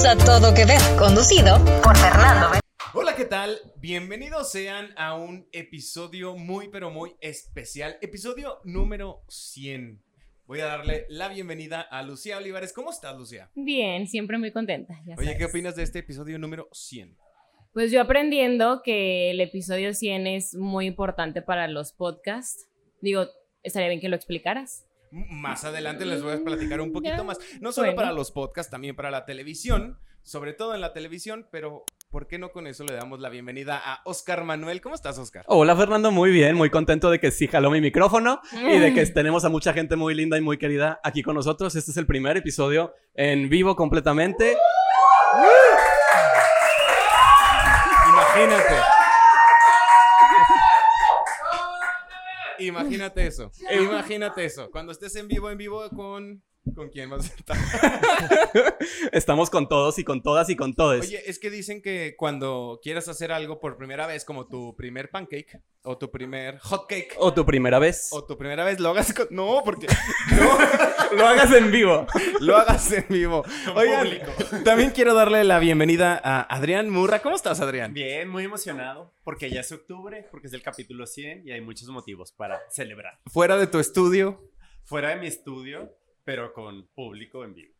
Bienvenidos a Todo Que Ver, conducido por Fernando. Hola, ¿qué tal? Bienvenidos sean a un episodio muy, pero muy especial. Episodio número 100. Voy a darle la bienvenida a Lucía Olivares. ¿Cómo estás, Lucía? Bien, siempre muy contenta. ya Oye, ¿qué opinas de este episodio número 100? Pues yo aprendiendo que el episodio 100 es muy importante para los podcasts. Digo, estaría bien que lo explicaras. Más adelante les voy a platicar un poquito más. No solo Bueno. para los podcasts, también para la televisión. Sobre todo en la televisión, pero ¿por qué no con eso le damos la bienvenida a Oscar Manuel? ¿Cómo estás, Oscar? Hola Fernando, muy bien, muy contento de que sí jaló mi micrófono y de que tenemos a mucha gente muy linda y muy querida aquí con nosotros. Este es el primer episodio en vivo completamente. Imagínate. Imagínate eso. Imagínate eso. Cuando estés en vivo, en vivo con. ¿Con quién vas a estar? Estamos con todos y con todas y con todos. Oye, es que dicen que cuando quieras hacer algo por primera vez, como tu primer pancake, o tu primer hot cake, O tu primera vez. o tu primera vez, lo hagas con. No, porque. No, lo hagas en vivo. lo hagas en vivo. Oigan, también quiero darle la bienvenida a Adrián Murra. ¿Cómo estás, Adrián? Bien, muy emocionado porque ya es octubre, porque es el capítulo 100 y hay muchos motivos para celebrar. Fuera de tu estudio, Fuera de mi estudio, pero con público en vivo.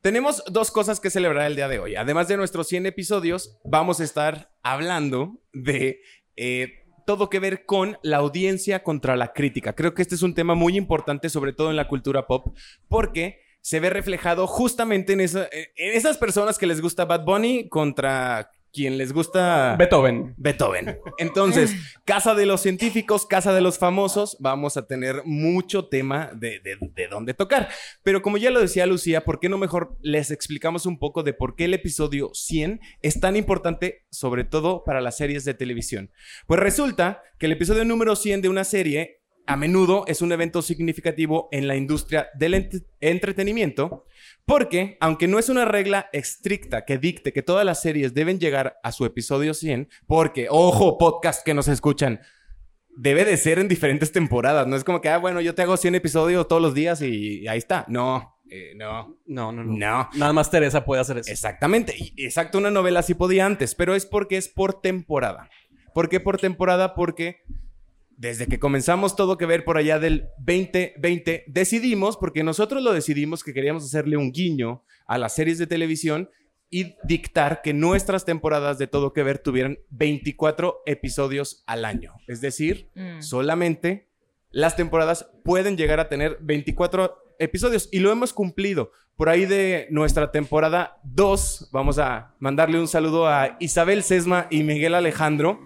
Tenemos dos cosas que celebrar el día de hoy. Además de nuestros 100 episodios, vamos a estar hablando de eh, todo que ver con la audiencia contra la crítica. Creo que este es un tema muy importante, sobre todo en la cultura pop, porque se ve reflejado justamente en, esa- en esas personas que les gusta Bad Bunny contra quien les gusta... Beethoven. Beethoven. Entonces, casa de los científicos, casa de los famosos, vamos a tener mucho tema de, de, de dónde tocar. Pero como ya lo decía Lucía, ¿por qué no mejor les explicamos un poco de por qué el episodio 100 es tan importante, sobre todo para las series de televisión? Pues resulta que el episodio número 100 de una serie a menudo es un evento significativo en la industria del ent- entretenimiento, porque aunque no es una regla estricta que dicte que todas las series deben llegar a su episodio 100, porque, ojo, podcast que nos escuchan, debe de ser en diferentes temporadas, no es como que, ah, bueno, yo te hago 100 episodios todos los días y ahí está. No, eh, no, No, no, no. no. Nada más Teresa puede hacer eso. Exactamente, exacto, una novela sí podía antes, pero es porque es por temporada. ¿Por qué por temporada? Porque desde que comenzamos todo que ver por allá del 2020, decidimos, porque nosotros lo decidimos, que queríamos hacerle un guiño a las series de televisión y dictar que nuestras temporadas de todo que ver tuvieran 24 episodios al año. Es decir, Mm. solamente las temporadas pueden llegar a tener 24 episodios y lo hemos cumplido. Por ahí de nuestra temporada 2, vamos a mandarle un saludo a Isabel Sesma y Miguel Alejandro.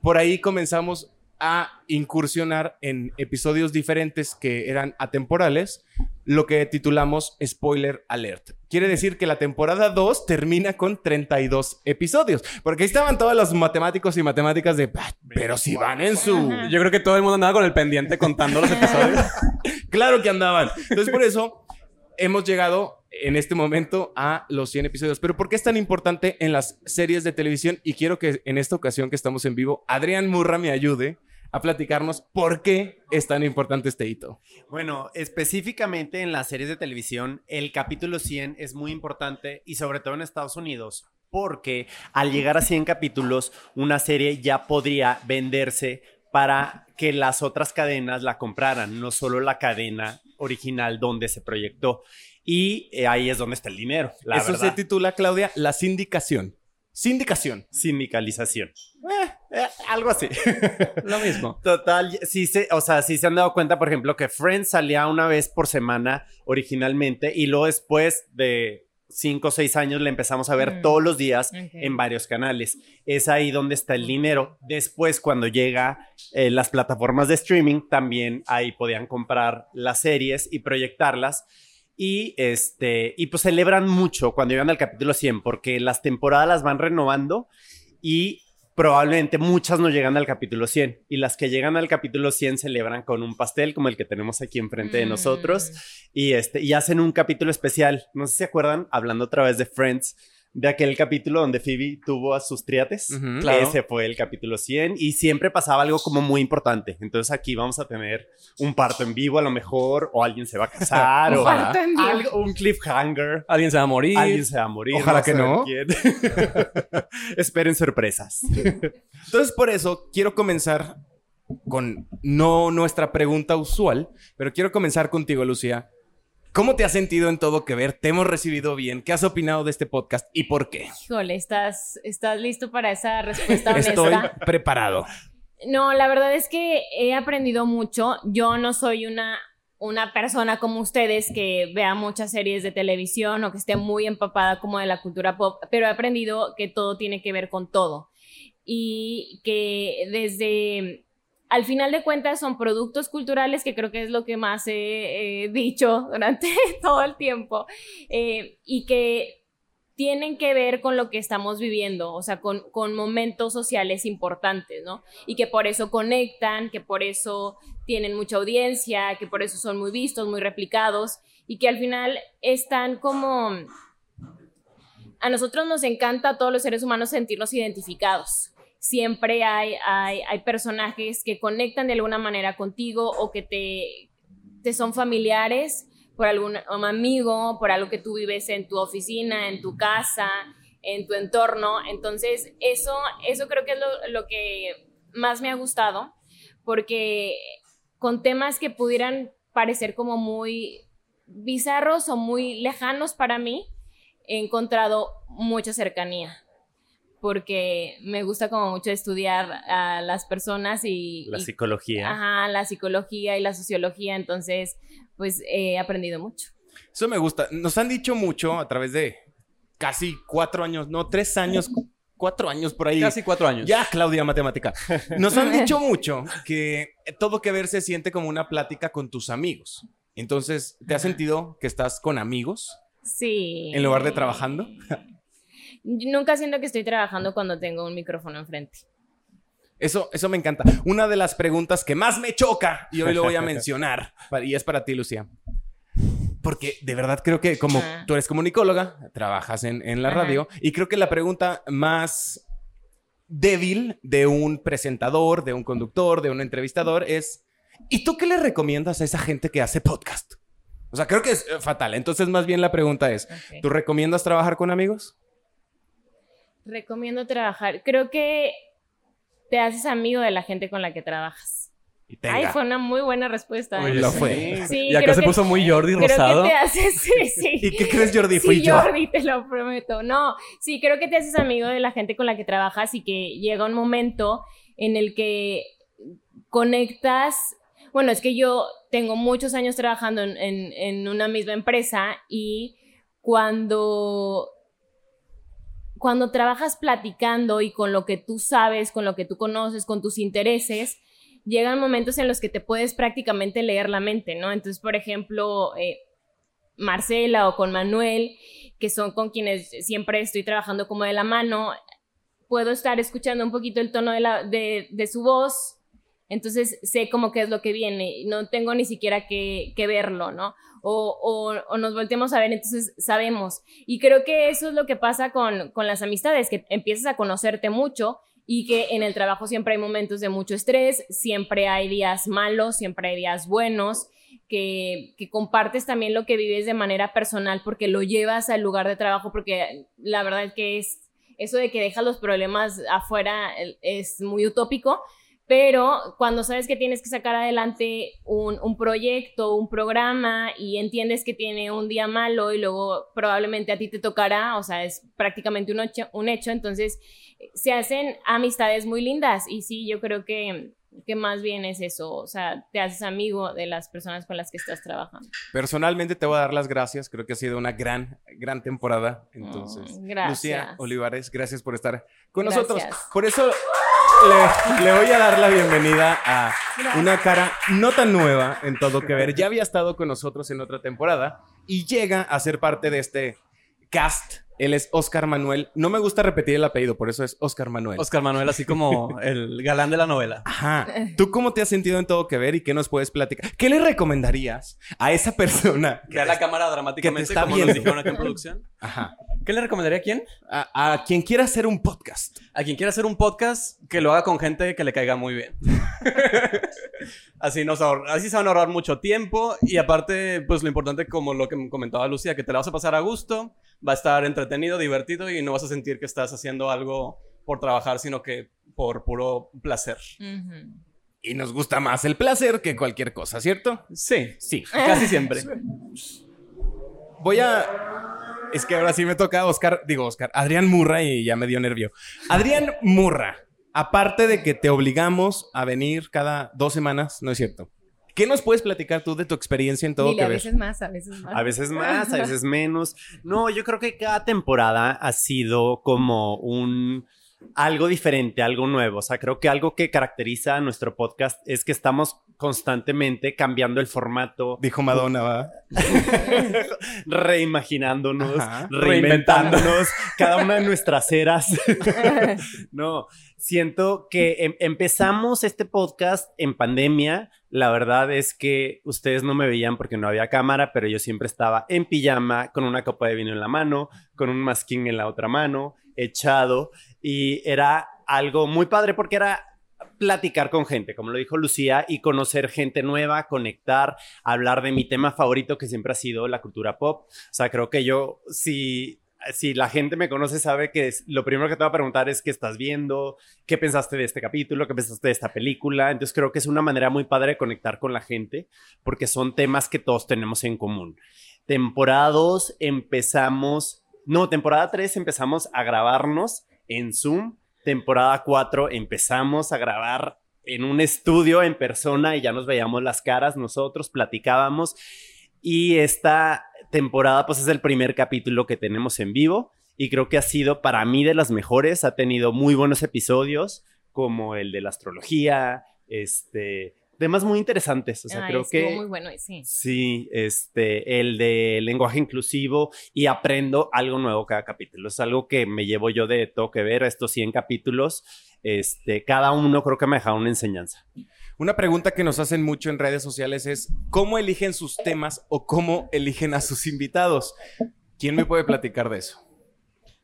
Por ahí comenzamos a incursionar en episodios diferentes que eran atemporales, lo que titulamos Spoiler Alert. Quiere decir que la temporada 2 termina con 32 episodios, porque ahí estaban todos los matemáticos y matemáticas de, "Ah, pero si van en su... Yo creo que todo el mundo andaba con el pendiente contando los episodios. Claro que andaban. Entonces, por eso hemos llegado en este momento a los 100 episodios. Pero ¿por qué es tan importante en las series de televisión? Y quiero que en esta ocasión que estamos en vivo, Adrián Murra me ayude a platicarnos por qué es tan importante este hito. Bueno, específicamente en las series de televisión, el capítulo 100 es muy importante y sobre todo en Estados Unidos, porque al llegar a 100 capítulos, una serie ya podría venderse para que las otras cadenas la compraran, no solo la cadena original donde se proyectó. Y eh, ahí es donde está el dinero, la Eso verdad. se titula, Claudia, la sindicación. Sindicación. Sindicalización. Eh, eh, algo así. Lo mismo. Total, sí se, o sea, sí se han dado cuenta, por ejemplo, que Friends salía una vez por semana originalmente y luego después de cinco o seis años le empezamos a ver Mm. todos los días Ok. en varios canales. Es ahí donde está el dinero. Después, cuando llega eh, las plataformas de streaming, también ahí podían comprar las series y proyectarlas. Y este, y pues celebran mucho cuando llegan al capítulo 100, porque las temporadas las van renovando y probablemente muchas no llegan al capítulo 100 y las que llegan al capítulo 100 celebran con un pastel como el que tenemos aquí enfrente de Mm. nosotros y este y hacen un capítulo especial. No sé si se acuerdan, hablando otra vez de Friends, de aquel capítulo donde Phoebe tuvo a sus triates. Claro. Ese fue el capítulo 100 y siempre pasaba algo como muy importante. Entonces aquí vamos a tener un parto en vivo a lo mejor, o alguien se va a casar, o algo- un cliffhanger. Alguien se va a morir. Alguien se va a morir. Ojalá que no. Esperen sorpresas. Entonces, por eso quiero comenzar con no nuestra pregunta usual, pero quiero comenzar contigo, Lucía. ¿Cómo te has sentido en todo que ver? ¿Te hemos recibido bien? ¿Qué has opinado de este podcast y por qué? Híjole, ¿estás, ¿estás listo para esa respuesta honesta? Estoy preparado. No, la verdad es que he aprendido mucho. Yo no soy una, una persona como ustedes que vea muchas series de televisión o que esté muy empapada como de la cultura pop, pero he aprendido que todo tiene que ver con todo. Y que desde, al final de cuentas, son productos culturales que creo que es lo que más he, dicho durante todo el tiempo. eh, y que tienen que ver con lo que estamos viviendo, o sea, con, con momentos sociales importantes, ¿no? y que por eso conectan, que por eso tienen mucha audiencia, que por eso son muy vistos, muy replicados y que al final están como... A nosotros nos encanta a todos los seres humanos sentirnos identificados. Siempre hay, hay, hay personajes que conectan de alguna manera contigo o que te, te son familiares por algún amigo, por algo que tú vives en tu oficina, en tu casa, en tu entorno. Entonces, eso, eso creo que es lo, lo que más me ha gustado, porque con temas que pudieran parecer como muy bizarros o muy lejanos para mí, he encontrado mucha cercanía, porque me gusta como mucho estudiar a las personas y... La y- psicología. Ajá, la psicología y la sociología, entonces, pues he aprendido mucho. Eso me gusta. Nos han dicho mucho a través de casi cuatro años, no, tres años, cu- cuatro años por ahí. Casi cuatro años. Ya, Claudia, matemática. Nos han dicho mucho que todo que ver se siente como una plática con tus amigos. Entonces, ¿te has sentido que estás con amigos Sí. en lugar de trabajando? Yo Nunca siento que estoy trabajando cuando tengo un micrófono enfrente. Eso, eso me encanta. Una de las preguntas que más me choca, y hoy lo voy a mencionar, y es para ti, Lucía. Porque de verdad creo que como tú eres comunicóloga, trabajas en, en la Ajá. radio, y creo que la pregunta más débil de un presentador, de un conductor, de un entrevistador es, ¿y tú qué le recomiendas a esa gente que hace podcast? O sea, creo que es eh, fatal. Entonces, más bien la pregunta es. ¿tú recomiendas trabajar con amigos? Recomiendo trabajar. Creo que te haces amigo de la gente con la que trabajas. Y tenga. Ay, fue una muy buena respuesta. ¿eh? Oye, Lo fue. Sí, y acá creo se puso muy Jordi Creo Rosado. que te haces, sí, sí. ¿Y qué crees, Jordi? Fui sí, yo. Jordi, te lo prometo. No, sí, creo que te haces amigo de la gente con la que trabajas y que llega un momento en el que conectas. Bueno, es que yo tengo muchos años trabajando en, en- en una misma empresa y cuando, cuando trabajas platicando y con lo que tú sabes, con lo que tú conoces, con tus intereses, llegan momentos en los que te puedes prácticamente leer la mente, ¿no? Entonces, por ejemplo, eh, Marcela o con Manuel, que son con quienes siempre estoy trabajando como de la mano, puedo estar escuchando un poquito el tono de, la, de, de su voz, entonces sé como qué es lo que viene, no tengo ni siquiera que, verlo, ¿no? O, o, o, nos volteamos a ver, entonces sabemos. Y creo que eso es lo que pasa con, con las amistades, que empiezas a conocerte mucho y que en el trabajo siempre hay momentos de mucho estrés, siempre hay días malos, siempre hay días buenos, que, que, compartes también lo que vives de manera personal porque lo llevas al lugar de trabajo, porque la verdad es que es eso de que dejas los problemas afuera es muy utópico, pero cuando sabes que tienes que sacar adelante un, un, proyecto, un programa y entiendes que tiene un día malo y luego probablemente a ti te tocará, o sea, es prácticamente un hecho, un hecho entonces se hacen amistades muy lindas y sí, yo creo que, que más bien es eso, o sea, te haces amigo de las personas con las que estás trabajando. Personalmente te voy a dar las gracias, creo que ha sido una gran, gran temporada, entonces. Mm, gracias. Lucía Olivares, gracias por estar con Gracias. nosotros. Por eso le, voy a dar la bienvenida a una cara no tan nueva en todo que ver. Ya había estado con nosotros en otra temporada y llega a ser parte de este cast Él es Oscar Manuel. No me gusta repetir el apellido, por eso es Oscar Manuel. Oscar Manuel, así como el galán de la novela. Ajá. ¿Tú cómo te has sentido en todo que ver y qué nos puedes platicar? ¿Qué le recomendarías a esa persona? Vea la cámara dramáticamente, que te está como viendo. nos dijeron en producción. Ajá. ¿Qué le recomendaría a quién? A, a quien quiera hacer un podcast. A quien quiera hacer un podcast, que lo haga con gente que le caiga muy bien. así, nos ahor- así se van a ahorrar mucho tiempo y aparte, pues lo importante, como lo que me comentaba Lucía, que te la vas a pasar a gusto, va a estar entretenido, divertido y no vas a sentir que estás haciendo algo por trabajar, sino que por puro placer. Y nos gusta más el placer que cualquier cosa, ¿cierto? Sí, Sí. casi siempre. Voy a. Es que ahora sí me toca Oscar, digo Oscar, Adrián Murra y ya me dio nervio. Adrián Murra, aparte de que te obligamos a venir cada dos semanas, ¿no es cierto? ¿Qué nos puedes platicar tú de tu experiencia en todo Dile, que a veces más, a veces más. A veces más, a veces menos. No, yo creo que cada temporada ha sido como un algo diferente, algo nuevo. O sea, creo que algo que caracteriza a nuestro podcast es que estamos constantemente cambiando el formato, Dijo Madonna, ¿va? reimaginándonos, Ajá. reinventándonos cada una de nuestras eras. no, siento que em- empezamos este podcast en pandemia. La verdad es que ustedes no me veían porque no había cámara, pero yo siempre estaba en pijama, con una copa de vino en la mano, con un masking en la otra mano, echado, y era algo muy padre porque era platicar con gente, como lo dijo Lucía, y conocer gente nueva, conectar, hablar de mi tema favorito que siempre ha sido la cultura pop. O sea, creo que yo, si, si la gente me conoce, sabe que lo primero que te va a preguntar es qué estás viendo, qué pensaste de este capítulo, qué pensaste de esta película. Entonces creo que es una manera muy padre de conectar con la gente, porque son temas que todos tenemos en común. Temporada 2 empezamos, no, temporada 3 empezamos a grabarnos en Zoom. Temporada 4 empezamos a grabar en un estudio en persona y ya nos veíamos las caras nosotros, platicábamos. Y esta temporada pues es el primer capítulo que tenemos en vivo y creo que ha sido para mí de las mejores. Ha tenido muy buenos episodios como el de la astrología, este, temas muy interesantes. O sea, Ay, creo que... muy bueno, sí. Sí, este, el de lenguaje inclusivo y aprendo algo nuevo cada capítulo. Es algo que me llevo yo de todo que ver estos 100 capítulos. Este, cada uno creo que me ha dejado una enseñanza. Una pregunta que nos hacen mucho en redes sociales es ¿cómo eligen sus temas o cómo eligen a sus invitados? ¿Quién me puede platicar de eso?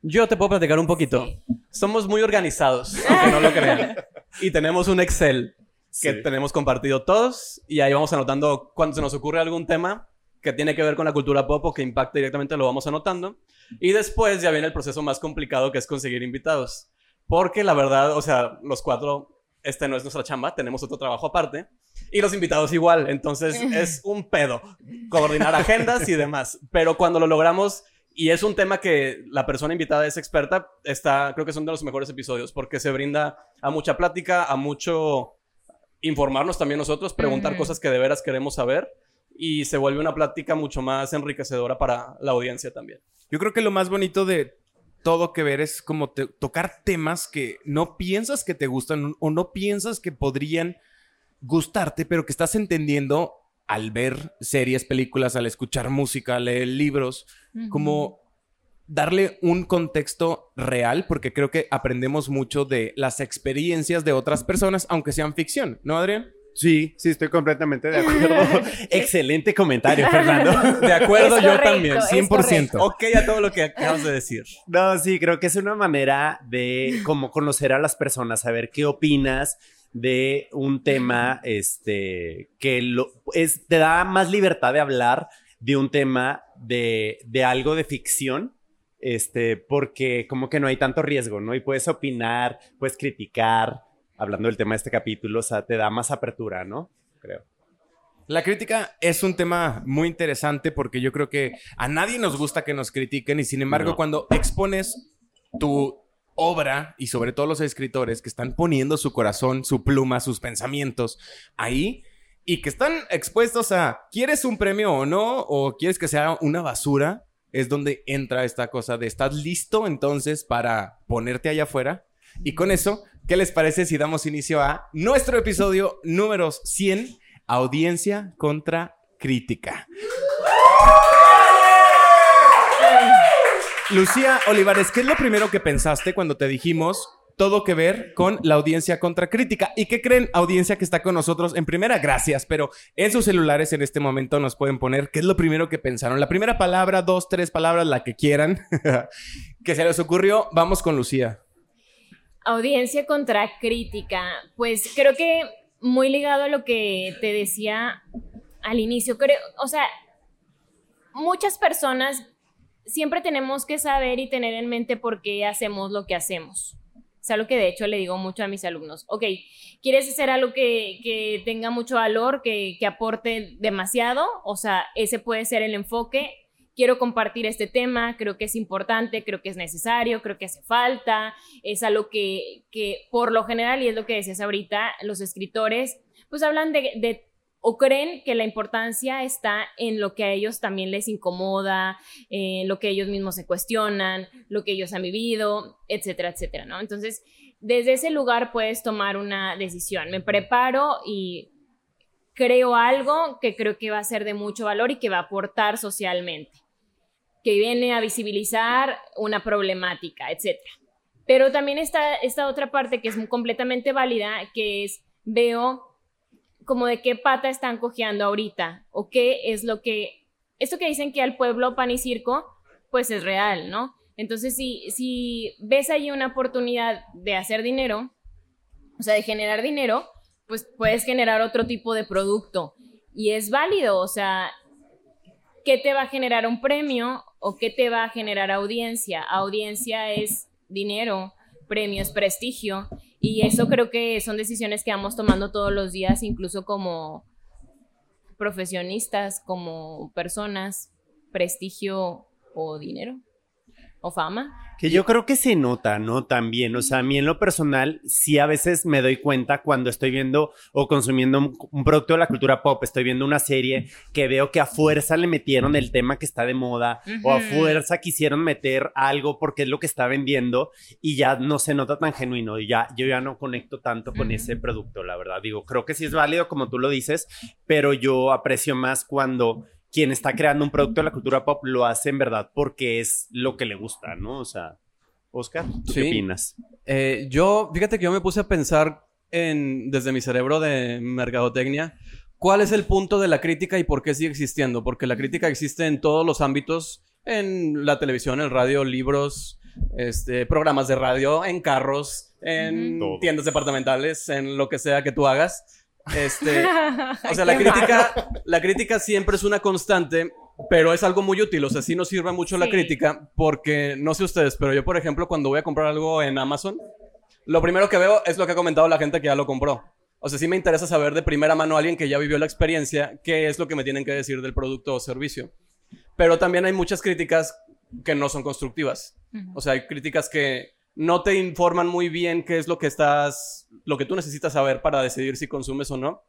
Yo te puedo platicar un poquito. Somos muy organizados, aunque no lo crean. Y tenemos un Excel que Sí. tenemos compartido todos y ahí vamos anotando cuando se nos ocurre algún tema que tiene que ver con la cultura pop o que impacte directamente, lo vamos anotando. Y después ya viene el proceso más complicado que es conseguir invitados. Porque la verdad, o sea, los cuatro, este no es nuestra chamba, tenemos otro trabajo aparte. Y los invitados igual, entonces es un pedo coordinar agendas y demás. Pero cuando lo logramos y es un tema que la persona invitada es experta, está, creo que son de los mejores episodios porque se brinda a mucha plática, a mucho informarnos también nosotros, preguntar cosas que de veras queremos saber y se vuelve una plática mucho más enriquecedora para la audiencia también. Yo creo que lo más bonito de todo que ver es como te- tocar temas que no piensas que te gustan o no piensas que podrían gustarte, pero que estás entendiendo al ver series, películas, al escuchar música, al leer libros, como darle un contexto real, porque creo que aprendemos mucho de las experiencias de otras personas, aunque sean ficción, ¿no, Adrián? Sí, sí, estoy completamente de acuerdo. Excelente comentario, Fernando. De acuerdo, Es yo correcto, también. es 100%. Ok a todo lo que acabas de decir. No, sí, creo que es una manera de como conocer a las personas, saber qué opinas de un tema, este, que lo, es, te da más libertad de hablar de un tema de, de algo de ficción, este, porque como que no hay tanto riesgo, ¿no? Y puedes opinar, puedes criticar, hablando del tema de este capítulo, o sea, te da más apertura, ¿no? Creo. La crítica es un tema muy interesante porque yo creo que a nadie nos gusta que nos critiquen y sin embargo No. cuando expones tu obra y sobre todo los escritores que están poniendo su corazón, su pluma, sus pensamientos ahí y que están expuestos a ¿quieres un premio o no? o ¿quieres que sea una basura? Es donde entra esta cosa de ¿estás listo entonces para ponerte allá afuera? Y con eso, ¿qué les parece si damos inicio a nuestro episodio número 100, audiencia contra crítica? Lucía Olivares, ¿qué es lo primero que pensaste cuando te dijimos todo que ver con la audiencia contracrítica? ¿Y qué creen, audiencia que está con nosotros? En primera, gracias, pero en sus celulares en este momento nos pueden poner qué es lo primero que pensaron. La primera palabra, dos, tres palabras, la que quieran, que se les ocurrió. Vamos con Lucía. Audiencia contra crítica. Pues creo que muy ligado a lo que te decía al inicio. Creo, o sea, muchas personas siempre tenemos que saber y tener en mente por qué hacemos lo que hacemos. Es algo que de hecho le digo mucho a mis alumnos. Ok, ¿quieres hacer algo que, que tenga mucho valor, que, que aporte demasiado? O sea, ese puede ser el enfoque quiero compartir este tema, creo que es importante, creo que es necesario, creo que hace falta, es algo que, que por lo general, y es lo que decías ahorita, los escritores pues hablan de, o creen que la importancia está en lo que a ellos también les incomoda, en lo que ellos mismos se cuestionan, lo que ellos han vivido, etcétera, etcétera. Entonces, desde ese lugar puedes tomar una decisión. Me preparo y creo algo que creo que va a ser de mucho valor y que va a aportar socialmente, que viene a visibilizar una problemática, etcétera. Pero también está esta otra parte que es completamente válida, que es veo como de qué pata están cojeando ahorita o qué es lo que, esto que dicen que al pueblo pan y circo, pues es real, ¿no? Entonces, si, si ves ahí una oportunidad de hacer dinero, o sea, de generar dinero, pues puedes generar otro tipo de producto y es válido, o sea, ¿qué te va a generar un premio o qué te va a generar audiencia? Audiencia es dinero, premio es prestigio y eso creo que son decisiones que vamos tomando todos los días, incluso como profesionistas, como personas, prestigio o dinero o fama. Que yo creo que se nota, ¿no? También, o sea, a mí en lo personal, sí a veces me doy cuenta cuando estoy viendo o consumiendo un, un, producto de la cultura pop, estoy viendo una serie que veo que a fuerza le metieron el tema que está de moda uh -huh. o a fuerza quisieron meter algo porque es lo que está vendiendo y ya no se nota tan genuino y ya yo ya no conecto tanto con uh -huh. ese producto, la verdad. Digo, creo que sí es válido como tú lo dices, pero yo aprecio más cuando quien está creando un producto de la cultura pop lo hace en verdad porque es lo que le gusta, ¿no? O sea, Oscar, ¿tú sí. qué opinas? Eh, yo, fíjate que yo me puse a pensar en, desde mi cerebro de mercadotecnia, ¿cuál es el punto de la crítica y por qué sigue existiendo? Porque la crítica existe en todos los ámbitos, en la televisión, el radio, libros, este, programas de radio, en carros, en tiendas departamentales, en lo que sea que tú hagas. Este, o sea, la crítica, la crítica siempre es una constante, pero es algo muy útil. O sea, sí nos sirve mucho sí. la crítica porque, no sé ustedes, pero yo, por ejemplo, cuando voy a comprar algo en Amazon, lo primero que veo es lo que ha comentado la gente que ya lo compró. O sea, sí me interesa saber de primera mano a alguien que ya vivió la experiencia qué es lo que me tienen que decir del producto o servicio. Pero también hay muchas críticas que no son constructivas. Uh -huh. O sea, hay críticas que no te informan muy bien qué es lo que estás, lo que tú necesitas saber para decidir si consumes o no.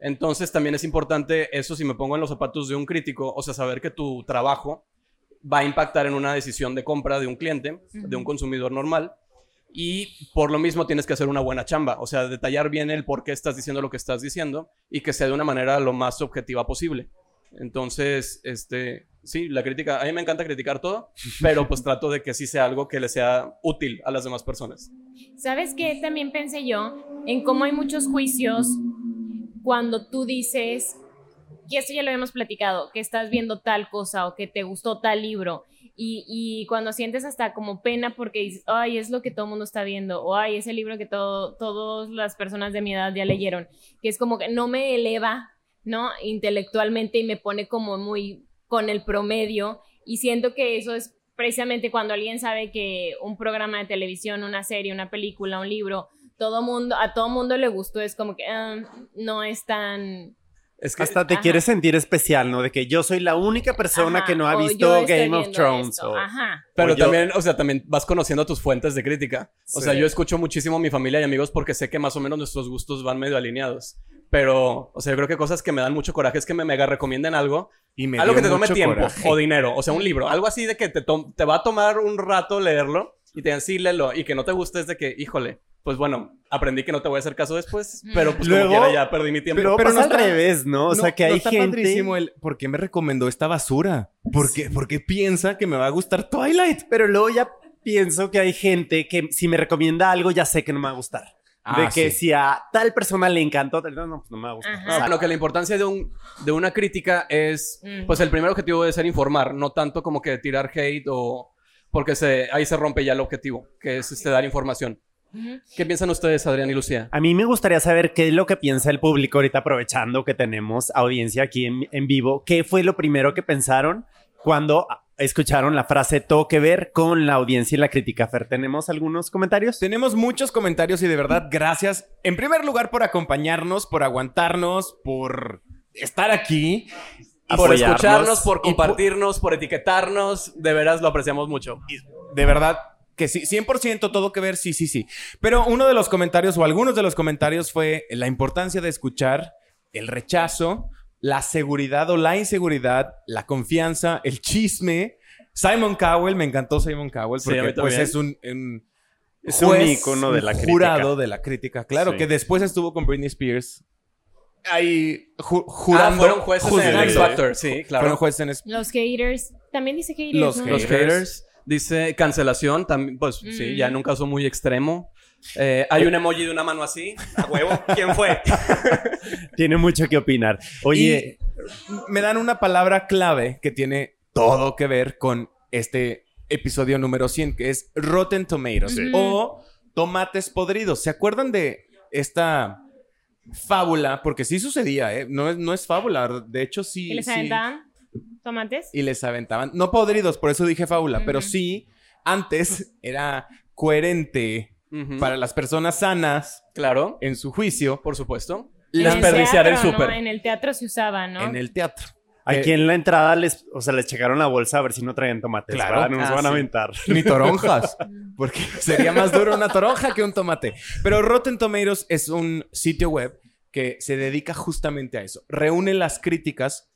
Entonces también es importante eso si me pongo en los zapatos de un crítico, o sea, saber que tu trabajo va a impactar en una decisión de compra de un cliente, de un consumidor normal. Y por lo mismo tienes que hacer una buena chamba, o sea, detallar bien el por qué estás diciendo lo que estás diciendo y que sea de una manera lo más objetiva posible. Entonces, este, sí, la crítica, a mí me encanta criticar todo, pero pues trato de que sí sea algo que le sea útil a las demás personas. ¿Sabes qué? También pensé yo en cómo hay muchos juicios cuando tú dices, y esto ya lo habíamos platicado, que estás viendo tal cosa o que te gustó tal libro. Y, y cuando sientes hasta como pena porque dices, ay, es lo que todo el mundo está viendo, o ay, ese libro que todo, todas las personas de mi edad ya leyeron, que es como que no me eleva ¿no? Intelectualmente y me pone como muy con el promedio y siento que eso es precisamente cuando alguien sabe que un programa de televisión, una serie, una película, un libro, todo mundo, a todo mundo le gustó, es como que uh, no es tan... Es que hasta te ajá. quieres sentir especial, ¿no? De que yo soy la única persona Ajá, que no ha o visto Game of Thrones. o- Ajá. Pero o yo- también, o sea, también vas conociendo tus fuentes de crítica. O sea, yo escucho muchísimo a mi familia y amigos porque sé que más o menos nuestros gustos van medio alineados. Pero, o sea, yo creo que cosas que me dan mucho coraje es que me mega recomienden algo. Y me algo que te tome tiempo coraje. o dinero. O sea, un libro. Algo así de que te, te va a tomar un rato leerlo y te digan, sí, léelo. Y que no te guste es de que, híjole, pues bueno, aprendí que no te voy a hacer caso después, pero pues Luego- como quiera ya perdí mi tiempo. Pero, no al está- revés, ¿no? O sea, que no hay está gente... padrísimo el por qué me recomendó esta basura. ¿Por qué, ¿Por qué piensa que me va a gustar Twilight? Pero luego ya pienso que hay gente que si me recomienda algo ya sé que no me va a gustar. Ah, de que sí. si a tal persona le encantó, tal- no, no, pues no me va a gustar. Ajá. No, bueno, que la importancia de, un, de una crítica es, Mm. pues el primer objetivo debe ser informar, no tanto como que tirar hate o... Porque se, ahí se rompe ya el objetivo, que es este, dar información. ¿Qué piensan ustedes, Adrián y Lucía? A mí me gustaría saber qué es lo que piensa el público ahorita aprovechando que tenemos audiencia aquí en, en vivo. ¿Qué fue lo primero que pensaron cuando escucharon la frase todo que ver con la audiencia y la crítica? Fer, ¿tenemos algunos comentarios? Tenemos muchos comentarios y de verdad gracias. En primer lugar por acompañarnos, por aguantarnos, por estar aquí. Por escucharnos, por y por- compartirnos, por etiquetarnos, de veras lo apreciamos mucho. De verdad que sí, 100% todo que ver, sí, sí, sí. Pero uno de los comentarios o algunos de los comentarios fue la importancia de escuchar, el rechazo, la seguridad o la inseguridad, la confianza, el chisme. Simon Cowell, me encantó Simon Cowell Sí, porque mí pues es un, un Es un ícono de la un crítica. jurado de la crítica. Claro, Sí. que después estuvo con Britney Spears. Ahí ju- jurando. Ah, fueron jueces en. X Factor, sí, claro. Fueron jueces en Los haters. También dice haters. Los ¿no? Los Haters. Dice cancelación, también, pues sí, Mm. ya en un caso muy extremo. Eh, hay un emoji de una mano así, a huevo. ¿Quién fue? Tiene mucho que opinar. Oye, Y me dan una palabra clave que tiene todo que ver con este episodio número 100, que es Rotten Tomatoes o tomates podridos. ¿Se acuerdan de esta fábula? Porque sí sucedía, ¿eh? No es, no es fábula, de hecho sí. ¿Y les sí. aventaban tomates? Y les aventaban. No podridos, por eso dije fábula, pero sí, antes era coherente para las personas sanas Claro, en su juicio por supuesto. Desperdiciar el súper. En el teatro se usaba, ¿no? en el teatro. aquí Eh, en la entrada les, o sea, les checaron la bolsa a ver si no traían tomates. Claro. ¿verdad? No nos Ah, van a sí. aventar. Ni toronjas. Porque sería más duro una toronja que un tomate. Pero Rotten Tomatoes es un sitio web que se dedica justamente a eso. Reúne las críticas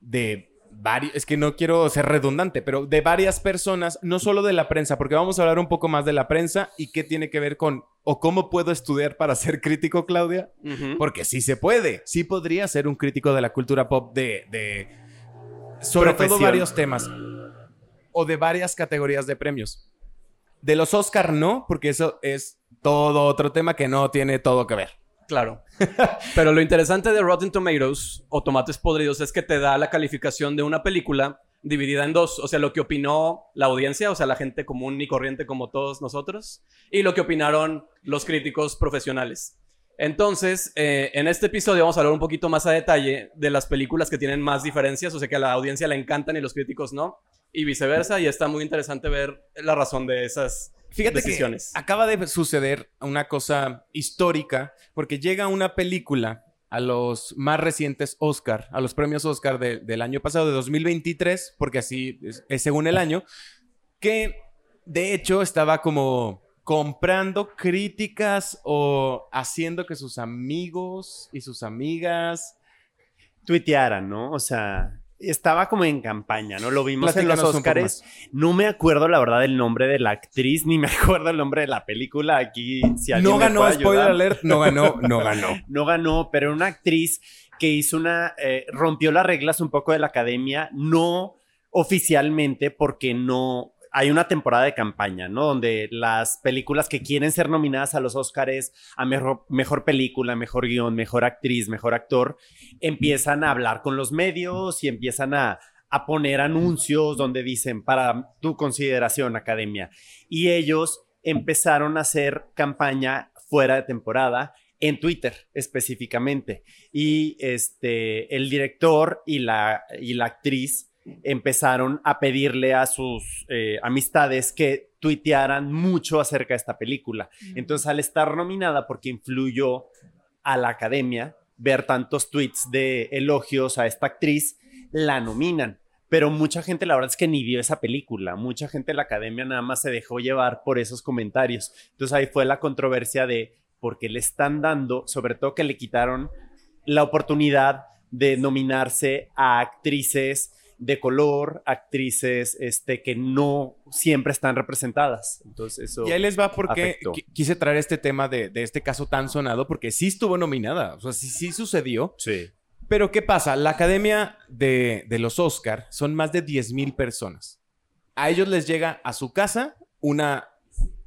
de varios, es que no quiero ser redundante, pero de varias personas, no solo de la prensa, porque vamos a hablar un poco más de la prensa y qué tiene que ver con, o cómo puedo estudiar para ser crítico, Claudia. Porque sí se puede, sí podría ser un crítico de la cultura pop de, de sobre todo varios temas o de varias categorías de premios. De los Oscar no, porque eso es todo otro tema que no tiene todo que ver. Claro. Pero lo interesante de Rotten Tomatoes o tomates podridos es que te da la calificación de una película dividida en dos. O sea, lo que opinó la audiencia, o sea, la gente común y corriente como todos nosotros, y lo que opinaron los críticos profesionales. Entonces, eh, en este episodio vamos a hablar un poquito más a detalle de las películas que tienen más diferencias, o sea, que a la audiencia le encantan y los críticos no, y viceversa, y está muy interesante ver la razón de esas Fíjate decisiones. que acaba de suceder una cosa histórica, porque llega una película a los más recientes Oscar, a los premios Oscar de- del año pasado, de 2023, porque así es, es según el año, que de hecho estaba como comprando críticas o haciendo que sus amigos y sus amigas Tuitearan, ¿no? O sea, estaba como en campaña, ¿no? Lo vimos en los Oscars. No me acuerdo, la verdad, el nombre de la actriz, ni me acuerdo el nombre de la película. Aquí, si alguien no me ganó, puede spoiler ayudar. alert, no ganó, no ganó. no ganó, pero una actriz que hizo una, eh, rompió las reglas un poco de la academia, no oficialmente porque no, hay una temporada de campaña, ¿no? Donde las películas que quieren ser nominadas a los Oscars a mejor, película, mejor guion, mejor actriz, mejor actor, empiezan a hablar con los medios y empiezan a, a poner anuncios donde dicen para tu consideración, academia. Y ellos empezaron a hacer campaña fuera de temporada en Twitter específicamente. Y este, el director y la, y la actriz empezaron a pedirle a sus eh, amistades que tuitearan mucho acerca de esta película. Entonces, al estar nominada, porque influyó a la academia, ver tantos tweets de elogios a esta actriz, la nominan. Pero mucha gente, la verdad es que ni vio esa película. Mucha gente de la academia nada más se dejó llevar por esos comentarios. Entonces ahí fue la controversia de por qué le están dando, sobre todo que le quitaron la oportunidad de nominarse a actrices de color, actrices este, que no siempre están representadas. Entonces eso... Y ahí les va porque afectó. quise traer este tema de, de este caso tan sonado, porque sí estuvo nominada, o sea, sí, sí sucedió. Sí. Pero ¿qué pasa? La academia de, de los Oscar son más de 10 mil personas. A ellos les llega a su casa una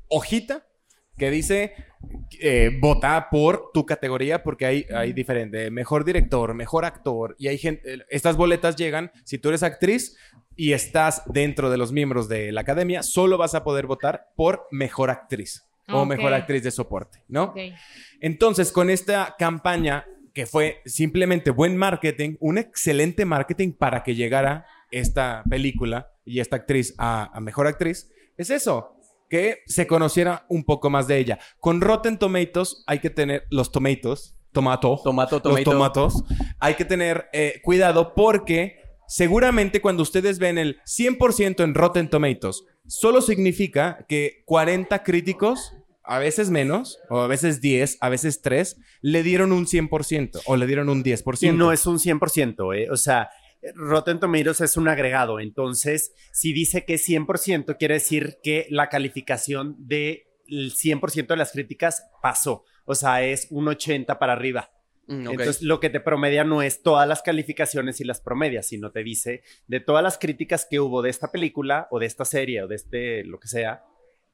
hojita que dice eh, vota por tu categoría porque hay, hay diferente, mejor director, mejor actor y hay gente, estas boletas llegan, si tú eres actriz y estás dentro de los miembros de la academia, solo vas a poder votar por mejor actriz o mejor actriz de soporte, ¿no? Entonces, con esta campaña que fue simplemente buen marketing, un excelente marketing para que llegara esta película y esta actriz a, a mejor actriz, es eso, que se conociera un poco más de ella. Con Rotten Tomatoes hay que tener los tomatoes, tomato, Tomato, los tomato. tomatos, hay que tener eh, cuidado porque seguramente cuando ustedes ven el 100% en Rotten Tomatoes, solo significa que 40 críticos, a veces menos, o a veces 10, a veces 3, le dieron un 100% o le dieron un 10%. Y no es un 100%, ¿eh? O sea, Rotten Tomatoes es un agregado. Entonces, si dice que es 100%, quiere decir que la calificación del 100% de las críticas pasó. O sea, es un 80 para arriba. Mm. Entonces, lo que te promedia no es todas las calificaciones y las promedias, sino te dice de todas las críticas que hubo de esta película o de esta serie o de este, lo que sea,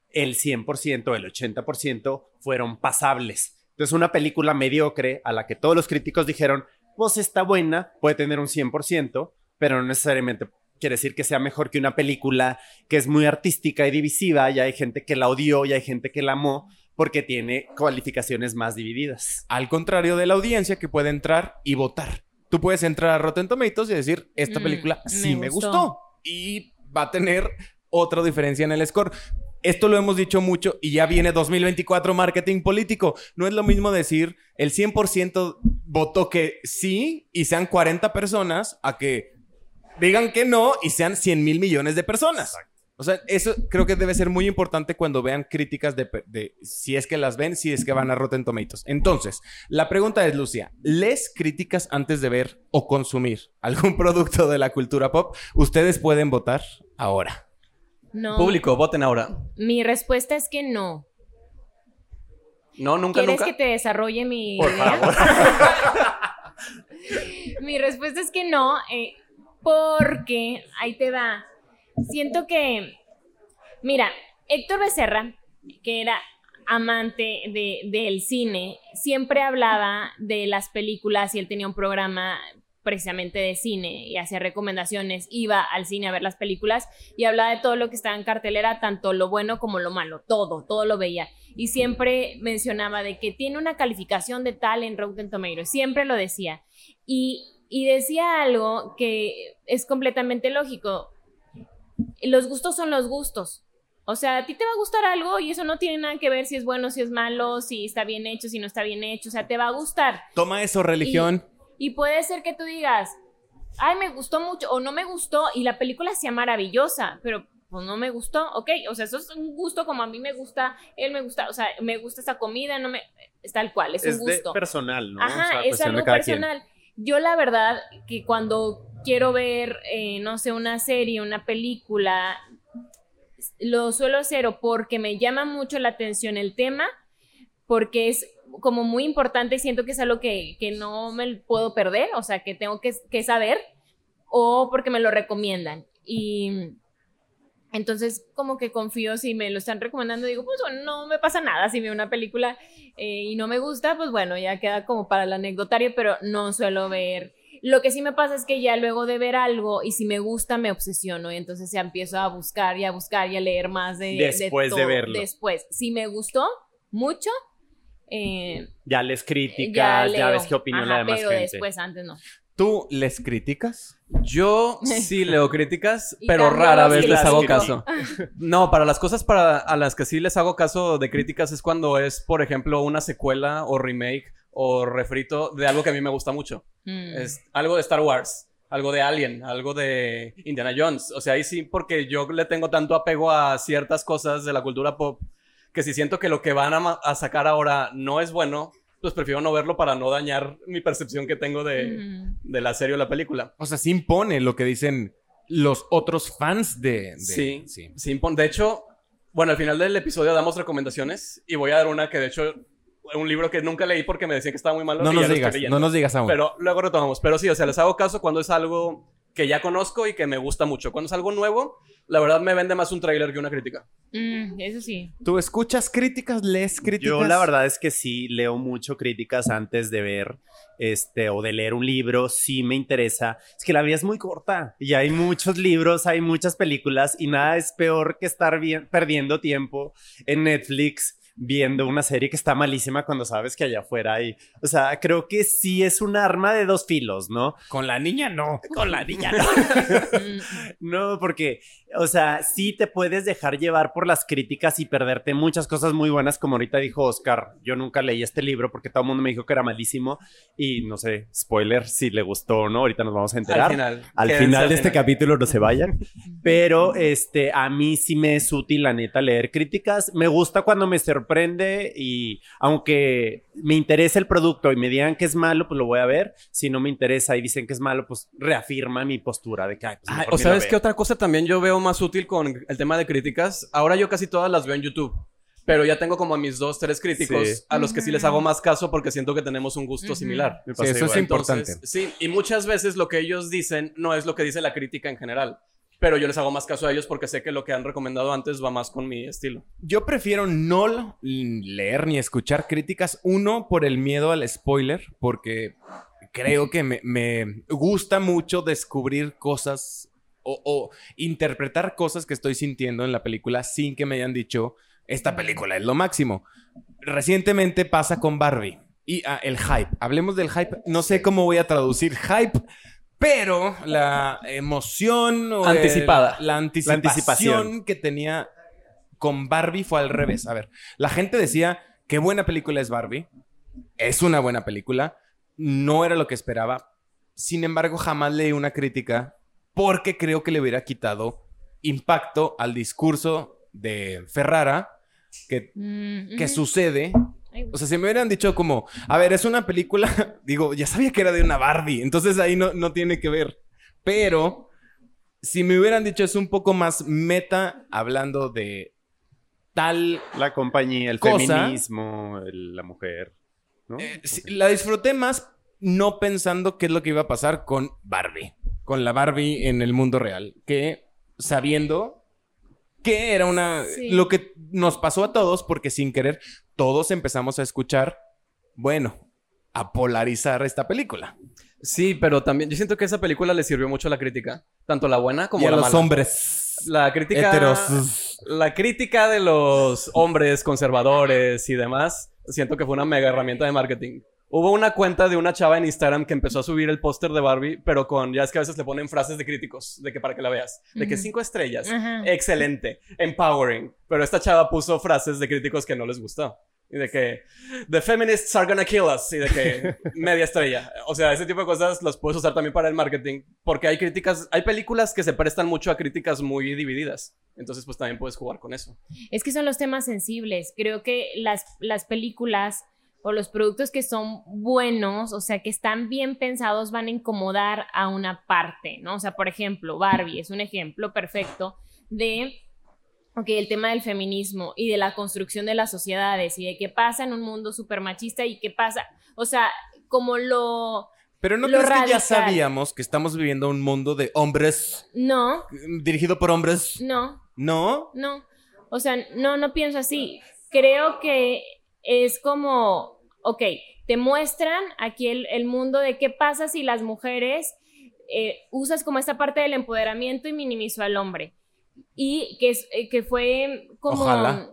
el 100%, el 80% fueron pasables. Entonces, una película mediocre a la que todos los críticos dijeron, pues está buena, puede tener un 100%, pero no necesariamente quiere decir que sea mejor que una película que es muy artística y divisiva, y hay gente que la odió y hay gente que la amó porque tiene calificaciones más divididas. Al contrario de la audiencia que puede entrar y votar. Tú puedes entrar a Rotten Tomatoes y decir, esta Mm, película me sí me gustó. gustó. Y va a tener otra diferencia en el score. Esto lo hemos dicho mucho y ya viene 2024 marketing político. No es lo mismo decir el 100% votó que sí y sean 40 personas a que digan que no y sean 100 mil millones de personas. O sea, eso creo que debe ser muy importante cuando vean críticas de, de si es que las ven, si es que van a Rotten Tomatoes. Entonces, la pregunta es, Lucia, ¿les críticas antes de ver o consumir algún producto de la cultura pop? Ustedes pueden votar ahora. No. Público, voten ahora. Mi respuesta es que no. No, nunca, ¿Quieres nunca. que te desarrolle mi Por idea? favor. Mi respuesta es que no, eh, porque ahí te va. Siento que, mira, Héctor Becerra, que era amante de, del cine, siempre hablaba de las películas y él tenía un programa precisamente de cine y hacía recomendaciones, iba al cine a ver las películas y hablaba de todo lo que estaba en cartelera, tanto lo bueno como lo malo, todo, todo lo veía. Y siempre mencionaba de que tiene una calificación de tal en Rotten Tomatoes, siempre lo decía. Y, y decía algo que es completamente lógico. Los gustos son los gustos. O sea, a ti te va a gustar algo y eso no tiene nada que ver si es bueno, si es malo, si está bien hecho, si no está bien hecho. O sea, te va a gustar. Toma eso, religión. Y puede ser que tú digas, ay, me gustó mucho o no me gustó y la película sea maravillosa, pero pues no me gustó, ok, o sea, eso es un gusto como a mí me gusta, él me gusta, o sea, me gusta esta comida, no me, es tal cual, es, Es un gusto. personal, ¿no? Ajá, O sea, es algo quien. personal. Yo la verdad que cuando quiero ver, eh, no sé, una serie, una película, lo suelo hacer o porque me llama mucho la atención el tema, porque es como muy importante y siento que es algo que, que no me puedo perder, o sea, que tengo que, que saber, o porque me lo recomiendan. Y entonces como que confío si me lo están recomendando, digo, pues bueno, no me pasa nada si veo una película eh, y no me gusta, pues bueno, ya queda como para el anecdotario, pero no suelo ver. Lo que sí me pasa es que ya luego de ver algo y si me gusta me obsesiono y entonces ya empiezo a buscar y a buscar y a leer más de Después de todo. verlo. Después, si me gustó mucho, eh, Ya les ya, críticas, ya, ves qué opina Ajá, la demás pero gente. después antes no. ¿Tú les criticas? Yo sí leo críticas, pero rara vez les hago caso. No, para las cosas para, a las que sí les hago caso de críticas es cuando es, por ejemplo, una secuela o remake o refrito de algo que a mí me gusta mucho. Mm. Es algo de Star Wars, algo de Alien, algo de Indiana Jones. O sea, ahí sí, porque yo le tengo tanto apego a ciertas cosas de la cultura pop que si siento que lo que van a, sacar ahora no es bueno, pues prefiero no verlo para no dañar mi percepción que tengo de, Mm. de la serie o la película. O sea, sí impone lo que dicen los otros fans de... de- Sí, sí. sí. impon- De hecho, bueno, al final del episodio damos recomendaciones y voy a dar una que de hecho, un libro que nunca leí porque me decían que estaba muy malo. No nos digas, no nos digas aún. Pero luego retomamos. Pero sí, o sea, les hago caso cuando es algo que ya conozco y que me gusta mucho. Cuando es algo nuevo, la verdad me vende más un tráiler que una crítica. Mm, eso sí. ¿Tú escuchas críticas, lees críticas? Yo la verdad es que sí leo mucho críticas antes de ver este o de leer un libro, sí me interesa. Es que la vida es muy corta y hay muchos libros, hay muchas películas y nada es peor que estar bien- perdiendo tiempo en Netflix viendo una serie que está malísima cuando sabes que allá afuera hay, o sea, creo que sí es un arma de dos filos, ¿no? Con la niña no. Con la niña no. Mm, No, porque, o sea, sí te puedes dejar llevar por las críticas y perderte muchas cosas muy buenas, como ahorita dijo Oscar. Yo nunca leí este libro porque todo el mundo me dijo que era malísimo y no sé, spoiler, si le gustó o no, ahorita nos vamos a enterar. Al final. Al final al de este final. capítulo no se vayan. Pero este, a mí sí me es útil, la neta, leer críticas. Me gusta cuando me sorprende y aunque me interese el producto y me digan que es malo, pues lo voy a ver. Si no me interesa y dicen que es malo, pues reafirma mi postura de que, ay, pues mejor o sabes qué otra cosa también yo veo más útil con el tema de críticas. Ahora yo casi todas las veo en YouTube. Pero ya tengo como a mis dos, tres críticos Sí. a los que sí les hago más caso porque siento que tenemos un gusto Ujú. similar. Me Sí, eso es igual. importante. Entonces, sí, y muchas veces lo que ellos dicen no es lo que dice la crítica en general. Pero yo les hago más caso a ellos porque sé que lo que han recomendado antes va más con mi estilo. Yo prefiero no leer ni escuchar críticas. Uno, por el miedo al spoiler, porque creo que me, me gusta mucho descubrir cosas o, o interpretar cosas que estoy sintiendo en la película sin que me hayan dicho, esta película es lo máximo. Recientemente pasa con Barbie. Y ah, el hype. Hablemos del hype. No sé cómo voy a traducir hype, pero la emoción o el- Anticipada. la anticipación, anticipación. que tenía con Barbie fue al revés. A ver, la gente decía, qué buena película es Barbie. Es una buena película. No era lo que esperaba. Sin embargo, jamás leí una crítica porque creo que le hubiera quitado impacto al discurso de Ferrara que, mm, que sucede. O sea, si me hubieran dicho como, a ver, es una película, digo, ya sabía que era de una Barbie, entonces ahí no, no tiene que ver. Pero si me hubieran dicho es un poco más meta hablando de tal La compañía, el Cosa. feminismo, el- la mujer, ¿no? Eh, sí, la disfruté más no pensando qué es lo que iba a pasar con Barbie, con la Barbie en el mundo real, que sabiendo que era una Sí. lo que nos pasó a todos porque sin querer todos empezamos a escuchar, bueno, a polarizar esta película Sí, pero también yo siento que esa película le sirvió mucho a la crítica. Tanto la buena como y a la los mala. hombres La crítica... heteros. La crítica de los hombres conservadores y demás, siento que fue una mega herramienta de marketing. Hubo una cuenta de una chava en Instagram que empezó a subir el póster de Barbie, pero con, ya es que a veces le ponen frases de críticos, de que para que la veas, de que cinco estrellas, excelente, empowering, pero esta chava puso frases de críticos que no les gustó. Y de que, the feminists are gonna kill us. Y de que, media estrella. O sea, ese tipo de cosas las puedes usar también para el marketing. Porque hay críticas, hay películas que se prestan mucho a críticas muy divididas. Entonces, pues también puedes jugar con eso. Es que son los temas sensibles. Creo que las, las películas o los productos que son buenos, o sea, que están bien pensados, van a incomodar a una parte, ¿no? O sea, por ejemplo, Barbie es un ejemplo perfecto de, ok, el tema del feminismo y de la construcción de las sociedades y de qué pasa en un mundo súper machista y qué pasa, o sea, como lo... Pero no Lo crees que ya sabíamos que estamos viviendo un mundo de hombres No, dirigido por hombres. no, ¿No? No, o sea, no, no pienso así. Creo que es como, ok, te muestran aquí el, el mundo de qué pasa si las mujeres eh, usas como esta parte del empoderamiento y minimizó al hombre. Y que, es, eh, que fue como... Ojalá.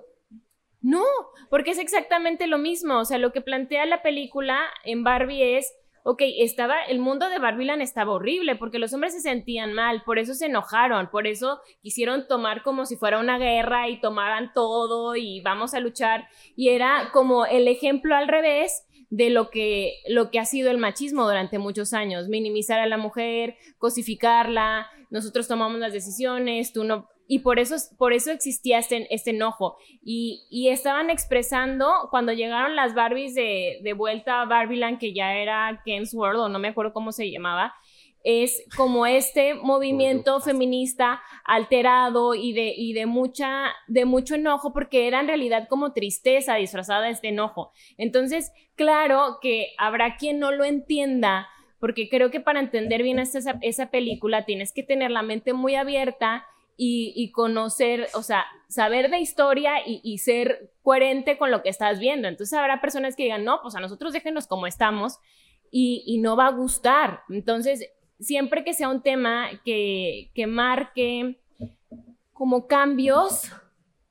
No, porque es exactamente lo mismo. O sea, lo que plantea la película en Barbie es, ok, estaba, el mundo de Barbieland estaba horrible porque los hombres se sentían mal, por eso se enojaron, por eso quisieron tomar como si fuera una guerra y tomaran todo y vamos a luchar. Y era como el ejemplo al revés de lo que, lo que ha sido el machismo durante muchos años, minimizar a la mujer, cosificarla, nosotros tomamos las decisiones, tú no... Y por eso, por eso existía este, este enojo. Y, y estaban expresando, cuando llegaron las Barbies de, de vuelta a Barbieland, que ya era Ken's World, o no me acuerdo cómo se llamaba, es como este movimiento feminista alterado y de, y de mucha, de mucho enojo, porque era en realidad como tristeza disfrazada de este enojo. Entonces, claro que habrá quien no lo entienda, porque creo que para entender bien esa, esa película tienes que tener la mente muy abierta y, conocer, o sea, saber de historia y, ser coherente con lo que estás viendo. Entonces habrá personas que digan, no, pues a nosotros déjenos como estamos y, no va a gustar. Entonces, siempre que sea un tema que, que marque como cambios,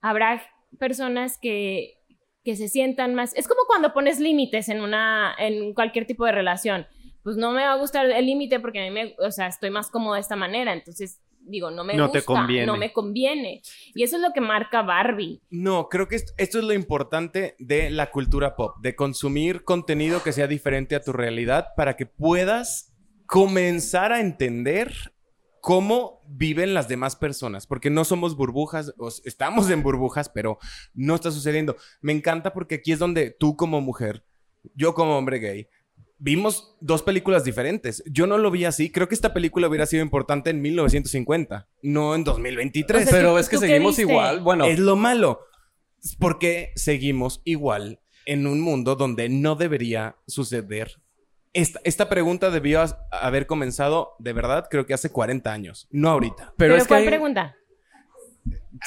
habrá personas que, que se sientan más. Es como cuando pones límites en una, en cualquier tipo de relación. Pues no me va a gustar el límite porque a mí me, o sea, estoy más cómoda de esta manera. Entonces, digo, no me gusta, conviene. no me conviene. Y eso es lo que marca Barbie. No, creo que esto, esto, es lo importante de la cultura pop, de consumir contenido que sea diferente a tu realidad para que puedas comenzar a entender cómo viven las demás personas, porque no somos burbujas, estamos en burbujas, pero no está sucediendo. Me encanta porque aquí es donde tú como mujer, yo como hombre gay, vimos dos películas diferentes. Yo no lo vi así. Creo que esta película hubiera sido importante en 1950, no en 2023. pero es que seguimos igual. Bueno, es lo malo. Porque seguimos igual en un mundo donde no debería suceder esta, pregunta debió haber comenzado, de verdad, creo que hace 40 años, no ahorita. Pero, es ¿cuál pregunta?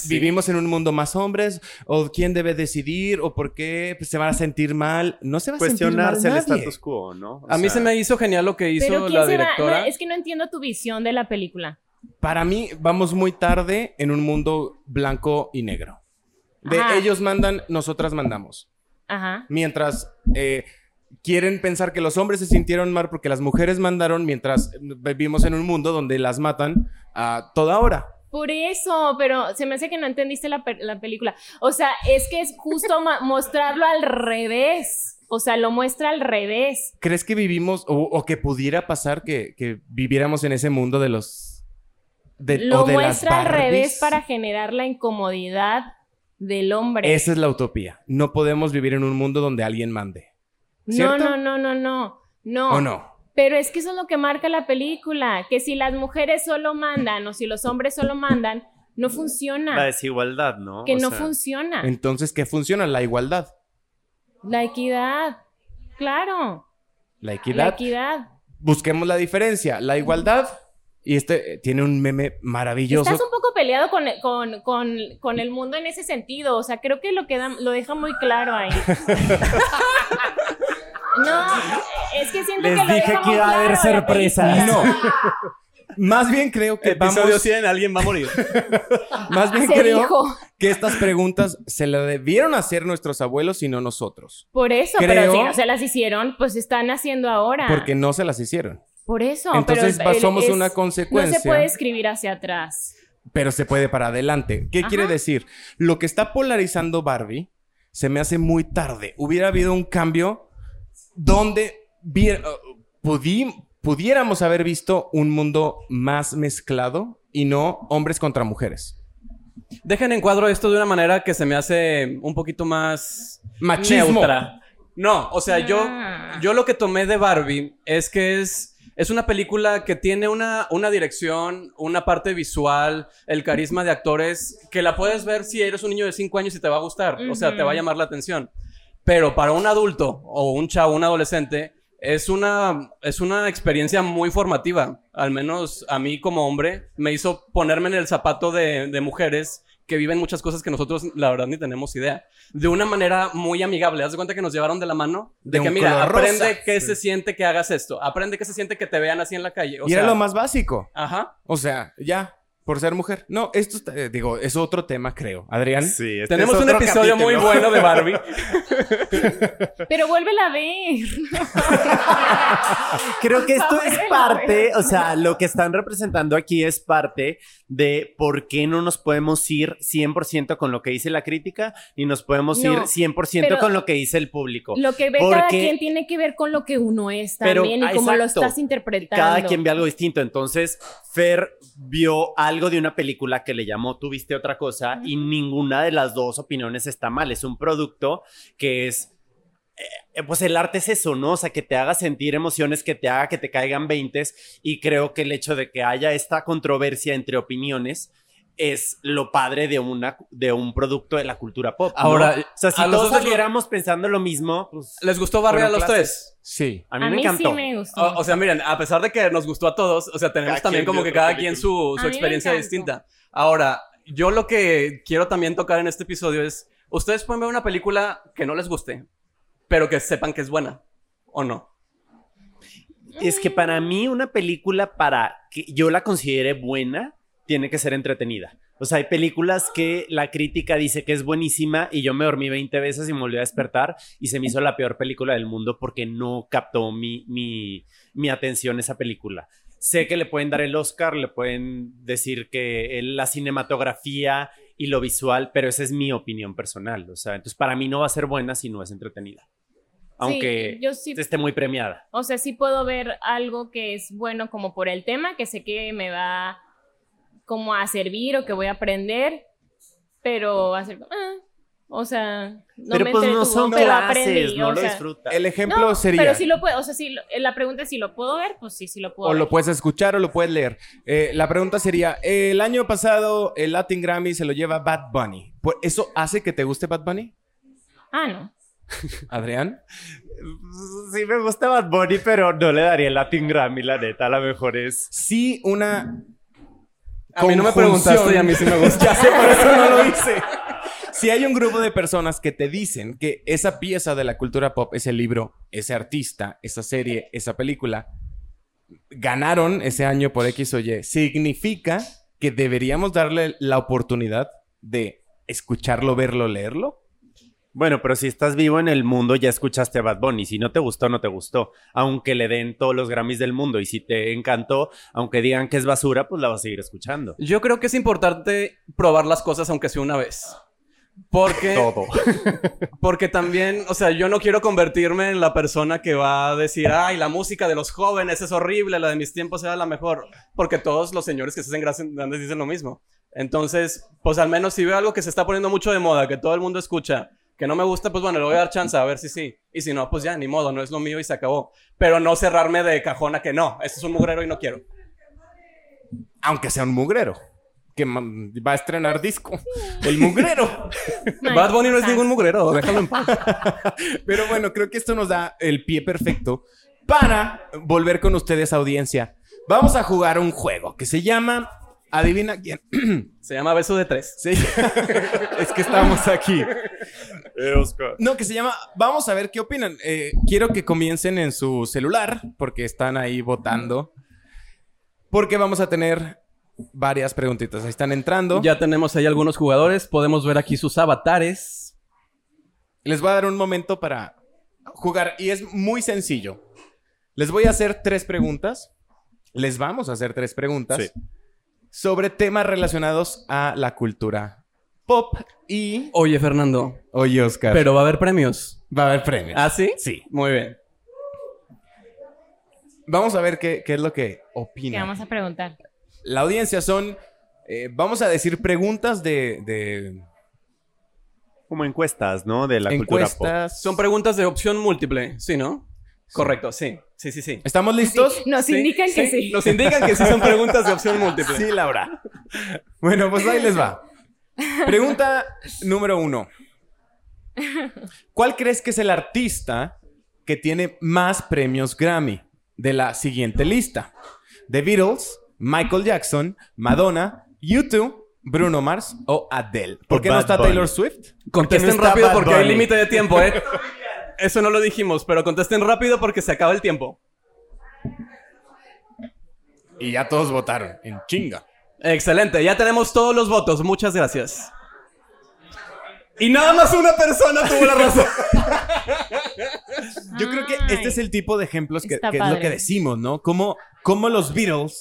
¿Vivimos en un mundo más hombres? ¿O quién debe decidir? ¿O por qué se van a sentir mal? No se va a sentir mal el status quo, ¿no? a mí se me hizo genial lo que hizo la directora. es que no entiendo tu visión de la película. Para mí, vamos muy tarde en un mundo blanco y negro. De ellos mandan, nosotras mandamos. Ajá. Mientras... Eh, quieren pensar que los hombres se sintieron mal porque las mujeres mandaron mientras vivimos en un mundo donde las matan a toda hora. Por eso, pero se me hace que no entendiste la, película. O sea, es que es justo mostrarlo al revés. O sea, lo muestra al revés. ¿Crees que vivimos o, que pudiera pasar que, viviéramos en ese mundo de los... De, lo muestra al revés para generar la incomodidad del hombre. Esa es la utopía. No podemos vivir en un mundo donde alguien mande. No, no, no, no, no. No. ¿O no? Pero es que eso es lo que marca la película, que si las mujeres solo mandan o si los hombres solo mandan, no funciona. La desigualdad, ¿no? Que no funciona. Entonces, ¿qué funciona? La igualdad. La equidad. Claro. La equidad. La equidad. Busquemos la diferencia. La igualdad. Y este eh, tiene un meme maravilloso. Estás un poco peleado con, con, con, con el mundo en ese sentido. O sea, creo que lo, queda, lo deja muy claro ahí. No, es que siento Les que lo dije que iba a haber sorpresas. No. Más bien creo que Episodio vamos... 100, alguien va a morir. Más bien creo que estas preguntas se las debieron hacer nuestros abuelos y no nosotros. Por eso, pero si no se las hicieron, pues están haciendo ahora. Porque no se las hicieron. Por eso. Entonces somos una consecuencia. No se puede escribir hacia atrás. Pero se puede para adelante. ¿Qué quiere decir? Lo que está polarizando Barbie se me hace muy tarde. Hubiera habido un cambio donde uh, pudiéramos haber visto un mundo más mezclado y no hombres contra mujeres. Dejen en cuadro esto de una manera que se me hace un poquito más machismo. Neutra. No, o sea, yo, ah. yo lo que tomé de Barbie es que es, es una película que tiene una, una dirección, una parte visual, el carisma de actores, que la puedes ver si eres un niño de 5 años y te va a gustar, o sea, te va a llamar la atención. Pero para un adulto o un chavo, un adolescente, es una, es una experiencia muy formativa. Al menos a mí como hombre me hizo ponerme en el zapato de, de mujeres que viven muchas cosas que nosotros, la verdad, ni tenemos idea. De una manera muy amigable. Haz de cuenta que nos llevaron de la mano. De, que, mira, aprende qué se siente que hagas esto. Aprende qué se siente que te vean así en la calle. y era lo más básico. Ajá. O sea, ya por ser mujer. No, esto eh, digo, es otro tema, creo. Adrián. Sí, este tenemos un episodio muy bueno de Barbie. Pero vuélvela a ver. creo que esto es parte, o sea, lo que están representando aquí es parte de por qué no nos podemos ir 100% con lo que dice la crítica y nos podemos ir 100% con lo que dice el público. Lo que ve cada quien tiene que ver con lo que uno es también y cómo lo estás interpretando. Cada quien ve algo distinto. Entonces, Fer vio algo de una película que le llamó Tú viste otra cosa y ninguna de las dos opiniones está mal. Es un producto que es eh, pues el arte es eso, ¿no? O sea, que te haga sentir emociones, que te haga que te caigan veintes. Y creo que el hecho de que haya esta controversia entre opiniones es lo padre de, una, de un producto de la cultura pop. ¿no? Ahora, o sea, si todos saliéramos pensando lo mismo, pues ¿Les gustó Barry a los clases. tres? Sí. a mí me encantó. sí me gustó. O, o sea, miren, a pesar de que nos gustó a todos, o sea, tenemos Cada también como que cada quien su, su experiencia distinta. Ahora, yo lo que quiero también tocar en este episodio es, ustedes pueden ver una película que no les guste, pero que sepan que es buena, ¿o no? Es que para mí una película para que yo la considere buena tiene que ser entretenida. O sea, hay películas que la crítica dice que es buenísima y yo me dormí 20 veces y me volví a despertar y se me hizo la peor película del mundo porque no captó mi, mi, mi atención esa película. Sé que le pueden dar el Oscar, le pueden decir que la cinematografía y lo visual, pero esa es mi opinión personal. O sea, entonces para mí no va a ser buena si no es entretenida. Aunque yo sí- esté muy premiada. O sea, sí puedo ver algo que es bueno como por el tema, que sé que me va como a servir o que voy a aprender, pero va a ser como, ah, o sea, no pero me pues no son pero clases, aprendí, no o lo sea, disfrutas. El ejemplo no, sería. pero sí lo puedo, o sea, sí, lo- la pregunta es si lo puedo ver, pues sí, sí lo puedo O ver. lo puedes escuchar o lo puedes leer. Eh, la pregunta sería: el año pasado el Latin Grammy se lo lleva Bad Bunny. ¿Por- ¿Eso hace que te guste Bad Bunny? Ah, no. Adrián. Sí me gusta Bad Bunny, pero no le daría el Latin Grammy, la neta. A lo mejor es... Sí, una. A mí no me preguntaste y a mí sí me gusta. ya sé, por eso no lo hice. Si hay un grupo de personas que te dicen que esa pieza de la cultura pop, ese libro, ese artista, esa serie, esa película, ganaron ese año por X o Y, significa que deberíamos darle la oportunidad de escucharlo, verlo, leerlo. Bueno, pero si estás vivo en el mundo, ya escuchaste a Bad Bunny. Si no te gustó, no te gustó. Aunque le den todos los Grammys del mundo. Y si te encantó, aunque digan que es basura, pues la vas a seguir escuchando. Yo creo que es importante probar las cosas aunque sea una vez. Porque, Todo. porque también, o sea, yo no quiero convertirme en la persona que va a decir, ay, la música de los jóvenes es horrible, la de mis tiempos era la mejor. Porque todos los señores que se hacen grandes dicen lo mismo. Entonces, pues al menos si veo algo que se está poniendo mucho de moda, que todo el mundo escucha, que no me gusta, pues bueno, le voy a dar chance a ver si sí. Y si no, pues ya, ni modo, no es lo mío y se acabó. Pero no cerrarme de cajón a que no, este es un mugrero y no quiero. Aunque sea un mugrero. Que va a estrenar disco. El mugrero. Bad Bunny no es ningún mugrero, déjalo en paz. Pero bueno, creo que esto nos da el pie perfecto para volver con ustedes, audiencia. Vamos a jugar un juego que se llama Adivina quién. Se llama Beso de Tres. Sí. es que estamos aquí. Eh, Oscar. No, que se llama. Vamos a ver qué opinan. Eh, quiero que comiencen en su celular porque están ahí votando. Porque vamos a tener varias preguntitas. Ahí están entrando. Ya tenemos ahí algunos jugadores, podemos ver aquí sus avatares. Les voy a dar un momento para jugar y es muy sencillo. Les voy a hacer tres preguntas. Les vamos a hacer tres preguntas Sí. Sobre temas relacionados a la cultura pop y... Oye, Fernando, Oye, Oscar. pero va a haber premios. va a haber premios. ¿Ah, sí? Sí. Muy bien. Vamos a ver qué, qué es lo que ¿Qué opinan. vamos a preguntar? La audiencia son... eh, vamos a decir preguntas de, de Como encuestas, ¿no? De la cultura pop. encuestas. Son preguntas de opción múltiple, ¿sí, no? Correcto, sí. Sí, sí, sí. ¿Estamos listos? Nos Sí, indican que sí. Nos indican que sí son preguntas de opción múltiple. Sí, Laura. Bueno, pues ahí les va. Pregunta número uno. ¿Cuál crees que es el artista que tiene más premios Grammy de la siguiente lista? The Beatles, Michael Jackson, Madonna, U2, Bruno Mars o Adele. ¿Por O qué no Bad está Bunny. Taylor Swift? Contesten no rápido Bad porque hay límite de tiempo, ¿eh? Eso no lo dijimos, pero contesten rápido porque se acaba el tiempo. Y ya todos votaron en chinga. Excelente, ya tenemos todos los votos. Muchas gracias. Y nada más una persona tuvo la razón. Yo creo que este es el tipo de ejemplos que, es lo que decimos, ¿no? Como, como los Beatles,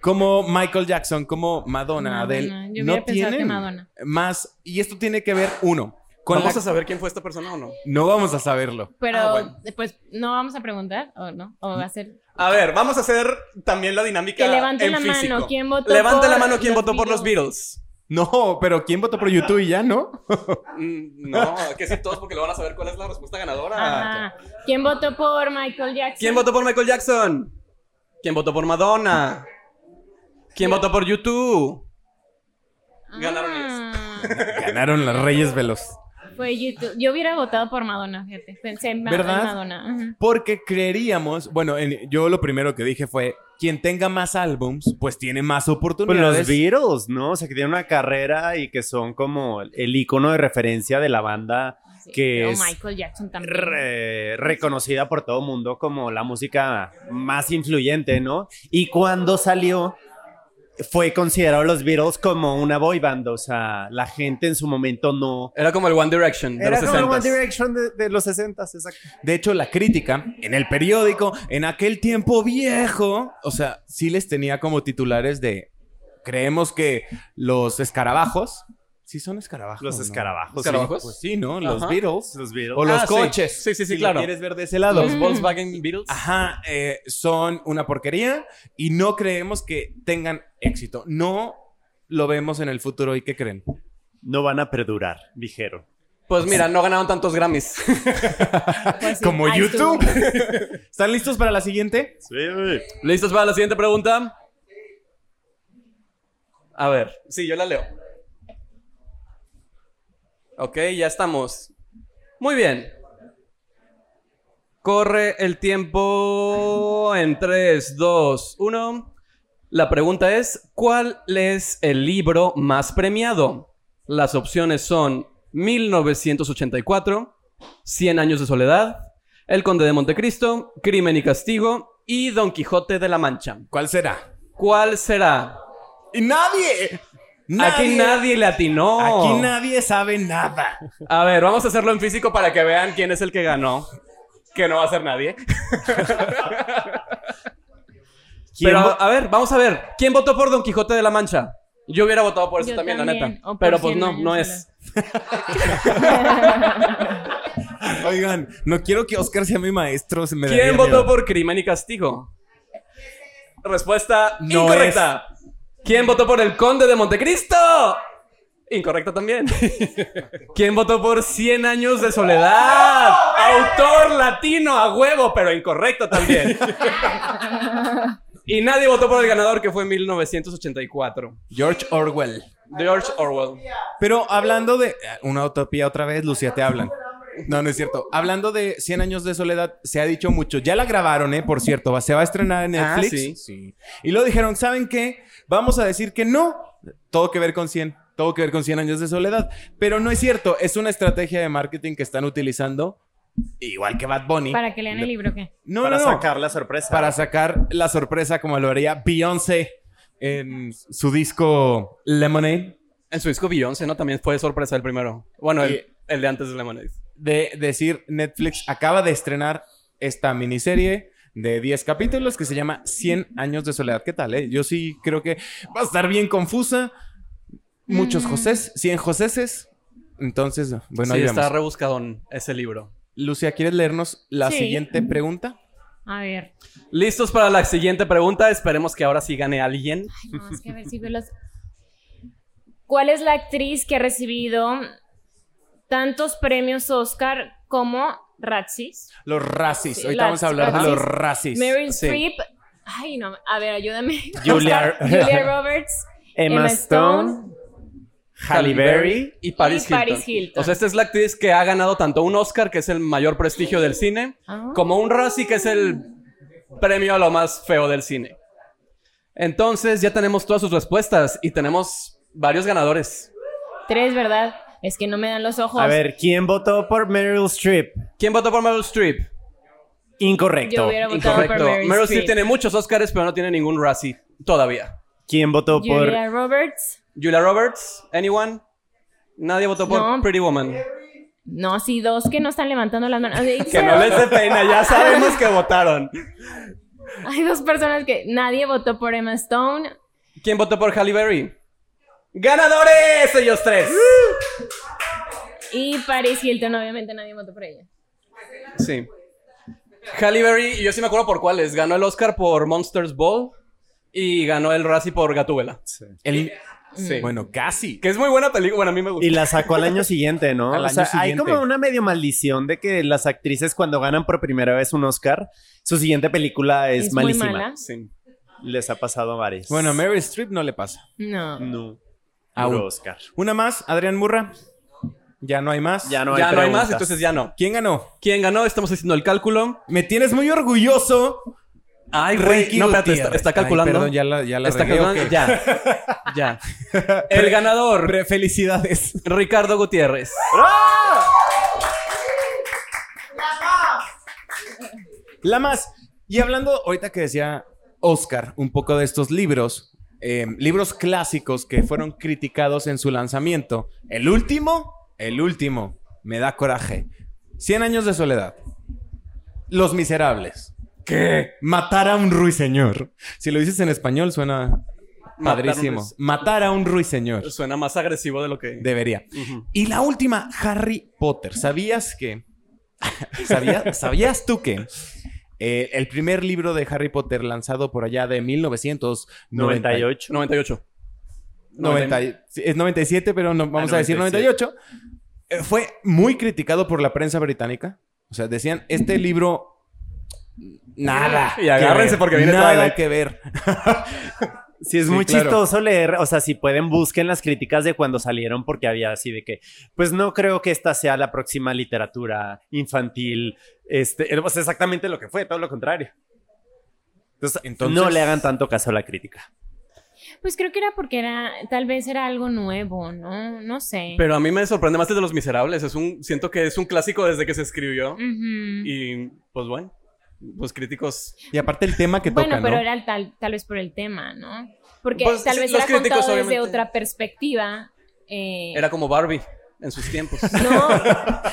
como Michael Jackson, como Madonna, Madonna. Adele, Yo no hubiera pensado que tienen Madonna. más. Y esto tiene que ver, uno, con ¿Vamos la- a saber quién fue esta persona o no? No vamos a saberlo. Pero, Ah, bueno. pues, ¿no vamos a preguntar o no? ¿O va a ser...? A ver, vamos a hacer también la dinámica Que levanten en la físico. mano, ¿quién votó Levante por la mano quien los votó por los Beatles? No, pero ¿quién votó por YouTube y ya, no? Mm, No, que sí, todos porque lo van a saber cuál es la respuesta ganadora. Ajá. ¿Quién votó por Michael Jackson? ¿Quién votó por Michael Jackson? ¿Quién votó por Madonna? ¿Quién votó por YouTube? Ganaron Ah, Ganaron las Reyes Velos. Fue YouTube. Yo hubiera votado por Madonna, fíjate. Pensé en, ¿Verdad? Madonna. Ajá. Porque creeríamos, bueno, en- yo lo primero que dije fue, quien tenga más álbums, pues tiene más Pues oportunidades. los Beatles, ¿no? O sea, que tienen una carrera y que son como el icono de referencia de la banda Sí, que es Michael Jackson también. re- reconocida por todo el mundo como la música más influyente, ¿no? Y cuando salió, fue considerado los Beatles como una boy band. O sea, la gente en su momento no. Era como el One Direction de Era los como el 60 One Direction de, de los 60, exacto. De hecho, la crítica en el periódico, en aquel tiempo viejo, o sea, sí les tenía como titulares de, creemos que los escarabajos, sí son escarabajos. Los ¿no? escarabajos. ¿Escarabajos? Pues sí, ¿no? Los Ajá. Beatles. Los Beatles. O los Ah, sí. coches. Sí, sí, sí, si claro. lo quieres ver de ese lado. Los Volkswagen Beatles. Ajá, eh, son una porquería y no creemos que tengan éxito. No lo vemos en el futuro. ¿Y qué creen? No van a perdurar, dijeron. Pues mira, no ganaron tantos Grammys. Pues sí, Como YouTube. ¿Están listos para la siguiente? Sí. ¿Listos para la siguiente pregunta? A ver, sí, yo la leo. Ok, ya estamos. Muy bien. Corre el tiempo en 3, 2, 1. La pregunta es, ¿cuál es el libro más premiado? Las opciones son 1984, 100 años de soledad, El Conde de Montecristo, Crimen y Castigo y Don Quijote de la Mancha. ¿Cuál será? ¿Cuál será? ¡Y nadie! Aquí nadie le atinó. Aquí nadie sabe nada. A ver, vamos a hacerlo en físico para que vean quién es el que ganó. Que no va a ser nadie. ¿Quién Pero, a ver, vamos a ver. ¿Quién votó por Don Quijote de la Mancha? Yo hubiera votado por eso Yo también, la neta. Pero pues 100 no, no es. Oigan, no quiero que Oscar sea mi maestro. se me ¿Quién votó miedo. por Crimen y Castigo? Respuesta No incorrecta. ¿Quién votó por El Conde de Montecristo? Incorrecta también. ¿Quién votó por 100 años de soledad? Autor latino a huevo, pero incorrecto también. Y nadie votó por el ganador que fue en 1984. George Orwell. George Orwell. Pero hablando de... Una utopía otra vez, Lucía, te hablan. No, no es cierto. Hablando de 100 años de soledad, se ha dicho mucho. Ya la grabaron, ¿eh? Por cierto. va- Se va a estrenar en Ah, Netflix. sí. Y lo dijeron, ¿saben qué? Vamos a decir que no. Todo que ver con 100. Todo que ver con 100 años de soledad. Pero no es cierto. Es una estrategia de marketing que están utilizando. Igual que Bad Bunny. Para que lean el libro, ¿qué? No, para no, no. sacar la sorpresa. Para sacar la sorpresa como lo haría Beyoncé en su disco Lemonade. En su disco Beyoncé, ¿no? También fue sorpresa el primero. Bueno, el, Y- el de antes de Lemonade. De decir Netflix acaba de estrenar esta miniserie de 10 capítulos que se llama 100 años de soledad. ¿Qué tal, eh? Yo sí creo que va a estar bien confusa. Muchos Mm. Josés, 100 Joséses. Entonces, bueno, sí, ahí está vemos. rebuscadón ese libro. Lucia, ¿quieres leernos la Sí. siguiente pregunta? A ver. ¿Listos para la siguiente pregunta? Esperemos que ahora sí gane alguien. Ay, no, es que a ver si veo las... ¿Cuál es la actriz que ha recibido tantos premios Oscar como Razzies? Los racis. Sí, Ahorita vamos a hablar de los racis. Meryl Sí. Streep. Ay, no. A ver, ayúdame. Julia- Oscar, Julia Roberts. Emma, Emma Stone, Stone. Halle Berry. y Paris, Y Paris Hilton. Hilton. O sea, esta es la actriz que ha ganado tanto un Oscar, que es el mayor prestigio del cine, Ah. como un Razzie, que es el premio a lo más feo del cine. Entonces, ya tenemos todas sus respuestas y tenemos varios ganadores. Tres, ¿verdad? Es que no me dan los ojos. A ver, ¿quién votó por Meryl Streep? ¿Quién votó por Meryl Streep? Incorrecto. Yo hubiera votado Incorrecto. por Meryl, Meryl Streep. Tiene muchos Oscars, pero no tiene ningún Razzie todavía. ¿Quién votó por Julia Roberts. Julia Roberts, anyone? Nadie votó por No. Pretty Woman. No, sí, dos que no están levantando las manos. Que no les dé pena, ya sabemos que votaron. Hay dos personas que nadie votó por Emma Stone. ¿Quién votó por Halle Berry? ¡Ganadores! Ellos tres. Y Paris Hilton, obviamente nadie votó por ella. Sí. Halle Berry, yo sí me acuerdo por cuáles. Ganó el Oscar por Monsters Ball y ganó el Razzie por Gatúbela. El, Sí. Bueno, casi. Que es muy buena película. Bueno, a mí me gusta. Y la sacó al año siguiente, ¿no? Al o sea, año hay siguiente. como una medio maldición de que las actrices cuando ganan por primera vez un Oscar, su siguiente película es, Es muy malísima. mala. Sí. Les ha pasado a varios. Bueno, a Meryl Streep no le pasa. No. No. Aún. Puro Oscar. Una más, Adrián Murra. Ya no hay más. Ya no hay ya no hay más, entonces ya no. ¿Quién ganó? ¿Quién ganó? Estamos haciendo el cálculo. Me tienes muy orgulloso. Ay, güey. Ricky No, espérate, está, está Ay, calculando. perdón, ya la, ya la está regué, calculando. Ya. ya. El ganador, Felicidades. Ricardo Gutiérrez. La más. Y hablando, ahorita que decía Oscar, un poco de estos libros, eh, libros clásicos que fueron criticados en su lanzamiento. El último, el último, me da coraje. Cien años de soledad. Los miserables. ¿Qué? Matar a un ruiseñor. Si lo dices en español suena padrísimo. Matar a un ruiseñor. Suena más agresivo de lo que. Debería. Y la última, Harry Potter. ¿Sabías que? ¿Sabía- ¿Sabías tú que? Eh, el primer libro de Harry Potter lanzado por allá de 1998. 98. 98. 90 y- sí, es 97, pero no, vamos Ah, a decir 97. 98. eh, fue muy criticado por la prensa británica. O sea, decían, este libro... Nada. Y agárrense porque viene Nada que ver. Sí, es Sí, muy claro. chistoso leer, o sea, si pueden busquen las críticas de cuando salieron porque había así de que, pues no creo que esta sea la próxima literatura infantil, este, eh, pues exactamente lo que fue, todo lo contrario. Entonces, Entonces- no le hagan tanto caso a la crítica. Pues creo que era porque era, tal vez era algo nuevo, ¿no? No sé. Pero a mí me sorprende más el de Los Miserables. Es un, siento que es un clásico desde que se escribió. Y pues bueno, pues críticos. Y aparte el tema que Bueno, toca, pero ¿no? era tal, tal vez por el tema, ¿no? Porque Pues, tal sí, vez los era críticos, contado desde otra perspectiva. eh, Era como Barbie en sus tiempos. No,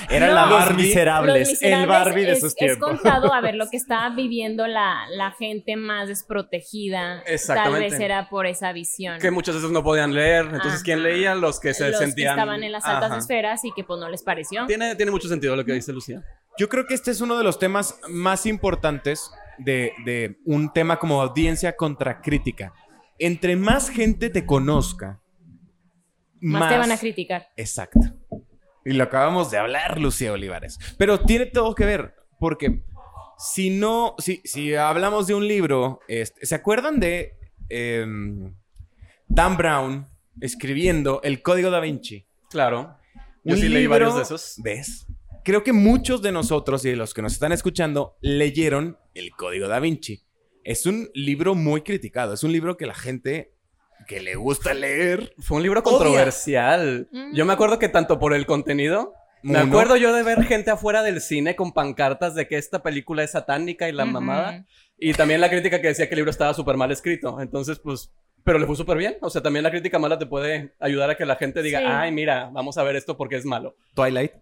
Era No. la Los Barbie miserables, Los Miserables el Barbie de es, sus es tiempos. contado a ver lo que estaba viviendo la, la gente más desprotegida. Tal Exactamente. vez era por esa visión. que muchas veces no podían leer. Entonces, Ajá. ¿quién leía? Los que se los sentían. que estaban en las altas Ajá. esferas y que pues no les pareció. Tiene, tiene mucho sentido lo que dice Lucía. Yo creo que este es uno de los temas más importantes de, de un tema como audiencia contra crítica. Entre más gente te conozca, más, te van a criticar. Exacto. Y lo acabamos de hablar, Lucía Olivares. Pero tiene todo que ver, porque si no, si, si hablamos de un libro, este, ¿se acuerdan de em, Dan Brown escribiendo El Código da Vinci? Claro. Yo Un sí leí varios de esos. ¿Ves? Creo que muchos de nosotros y de los que nos están escuchando leyeron El Código da Vinci. Es un libro muy criticado. Es un libro que la gente que le gusta leer. Fue un libro controversial. Yo me acuerdo que tanto por el contenido. Me Uno. acuerdo yo de ver gente afuera del cine con pancartas de que esta película es satánica y la mamada. Y también la crítica que decía que el libro estaba súper mal escrito. Entonces, pues. Pero le fue súper bien. O sea, también la crítica mala te puede ayudar a que la gente diga, Sí. ay, mira, vamos a ver esto porque es malo. Twilight.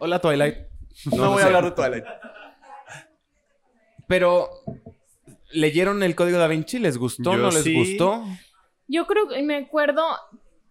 Hola, Twilight. No, voy sé. a hablar de Twilight. Pero, ¿leyeron el Código da Vinci? ¿Les gustó? Yo ¿No les sí. gustó? Yo creo que me acuerdo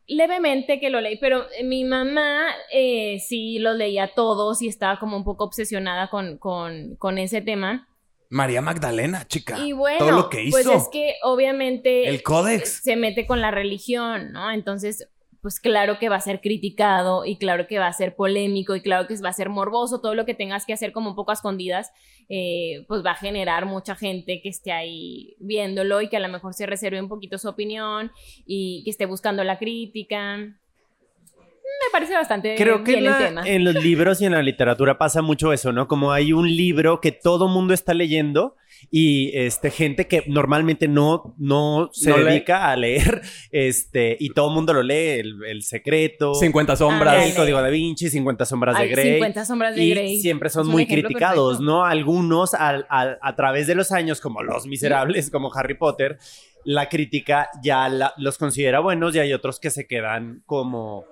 levemente que lo leí, pero mi mamá eh, sí los leía todos y estaba como un poco obsesionada con, con, con ese tema. María Magdalena, chica. Y bueno, todo lo que hizo. pues es que obviamente El códex. se mete con la religión, ¿no? Entonces, pues claro que va a ser criticado y claro que va a ser polémico y claro que va a ser morboso, todo lo que tengas que hacer como un poco a escondidas, eh, pues va a generar mucha gente que esté ahí viéndolo y que a lo mejor se reserve un poquito su opinión y que esté buscando la crítica. Me parece bastante Creo que en, el la- tema. en los libros y en la literatura pasa mucho eso, ¿no? Como hay un libro que todo mundo está leyendo y este gente que normalmente no, no se No lee. dedica a leer, este, y todo mundo lo lee, el, el secreto, 50 sombras. El Código da Vinci, 50 sombras de Grey. 50 sombras de y Grey. siempre son muy criticados, perfecto. ¿no? Algunos al- al- a través de los años, como Los Miserables, como Harry Potter, la crítica ya la- los considera buenos y hay otros que se quedan como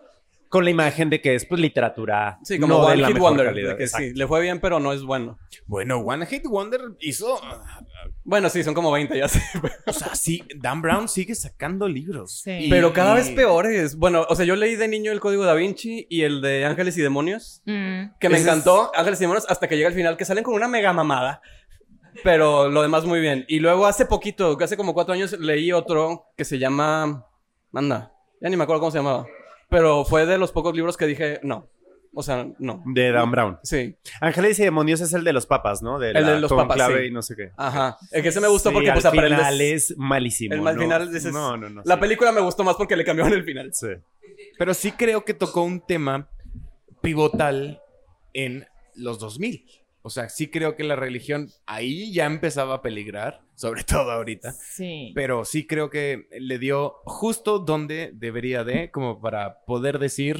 con la imagen de que es pues literatura Sí, como no de One la Hit mejor Wonder. calidad. de que sí, le fue bien, pero no es bueno. Bueno, One Hit Wonder hizo... Bueno, sí, son como 20 ya sé. O sea, sí, Dan Brown sigue sacando libros. Sí. Y- Pero cada vez peores. Bueno, o sea, yo leí de niño el Código da Vinci y el de Ángeles y Demonios, Mm. que me Ese encantó. Ángeles y Demonios hasta que llega al final, que salen con una mega mamada. Pero lo demás muy bien. Y luego hace poquito, que hace como cuatro años, leí otro que se llama Anda, ya ni me acuerdo cómo se llamaba. Pero fue de los pocos libros que dije, no. O sea, no. De Dan Brown. Sí. Ángeles y demonios es el de los papas, ¿no? De El de la los papas, sí. y no sé qué. Ajá. El que se me gustó Sí, porque pues aprendes... final es malísimo. El ¿no? final dices... No, no, no. La sí. película me gustó más porque le cambiaron el final. Sí. Pero sí creo que tocó un tema pivotal en los 2000. O sea, sí creo que la religión ahí ya empezaba a peligrar, sobre todo ahorita. Sí. Pero sí creo que le dio justo donde debería de, como para poder decir,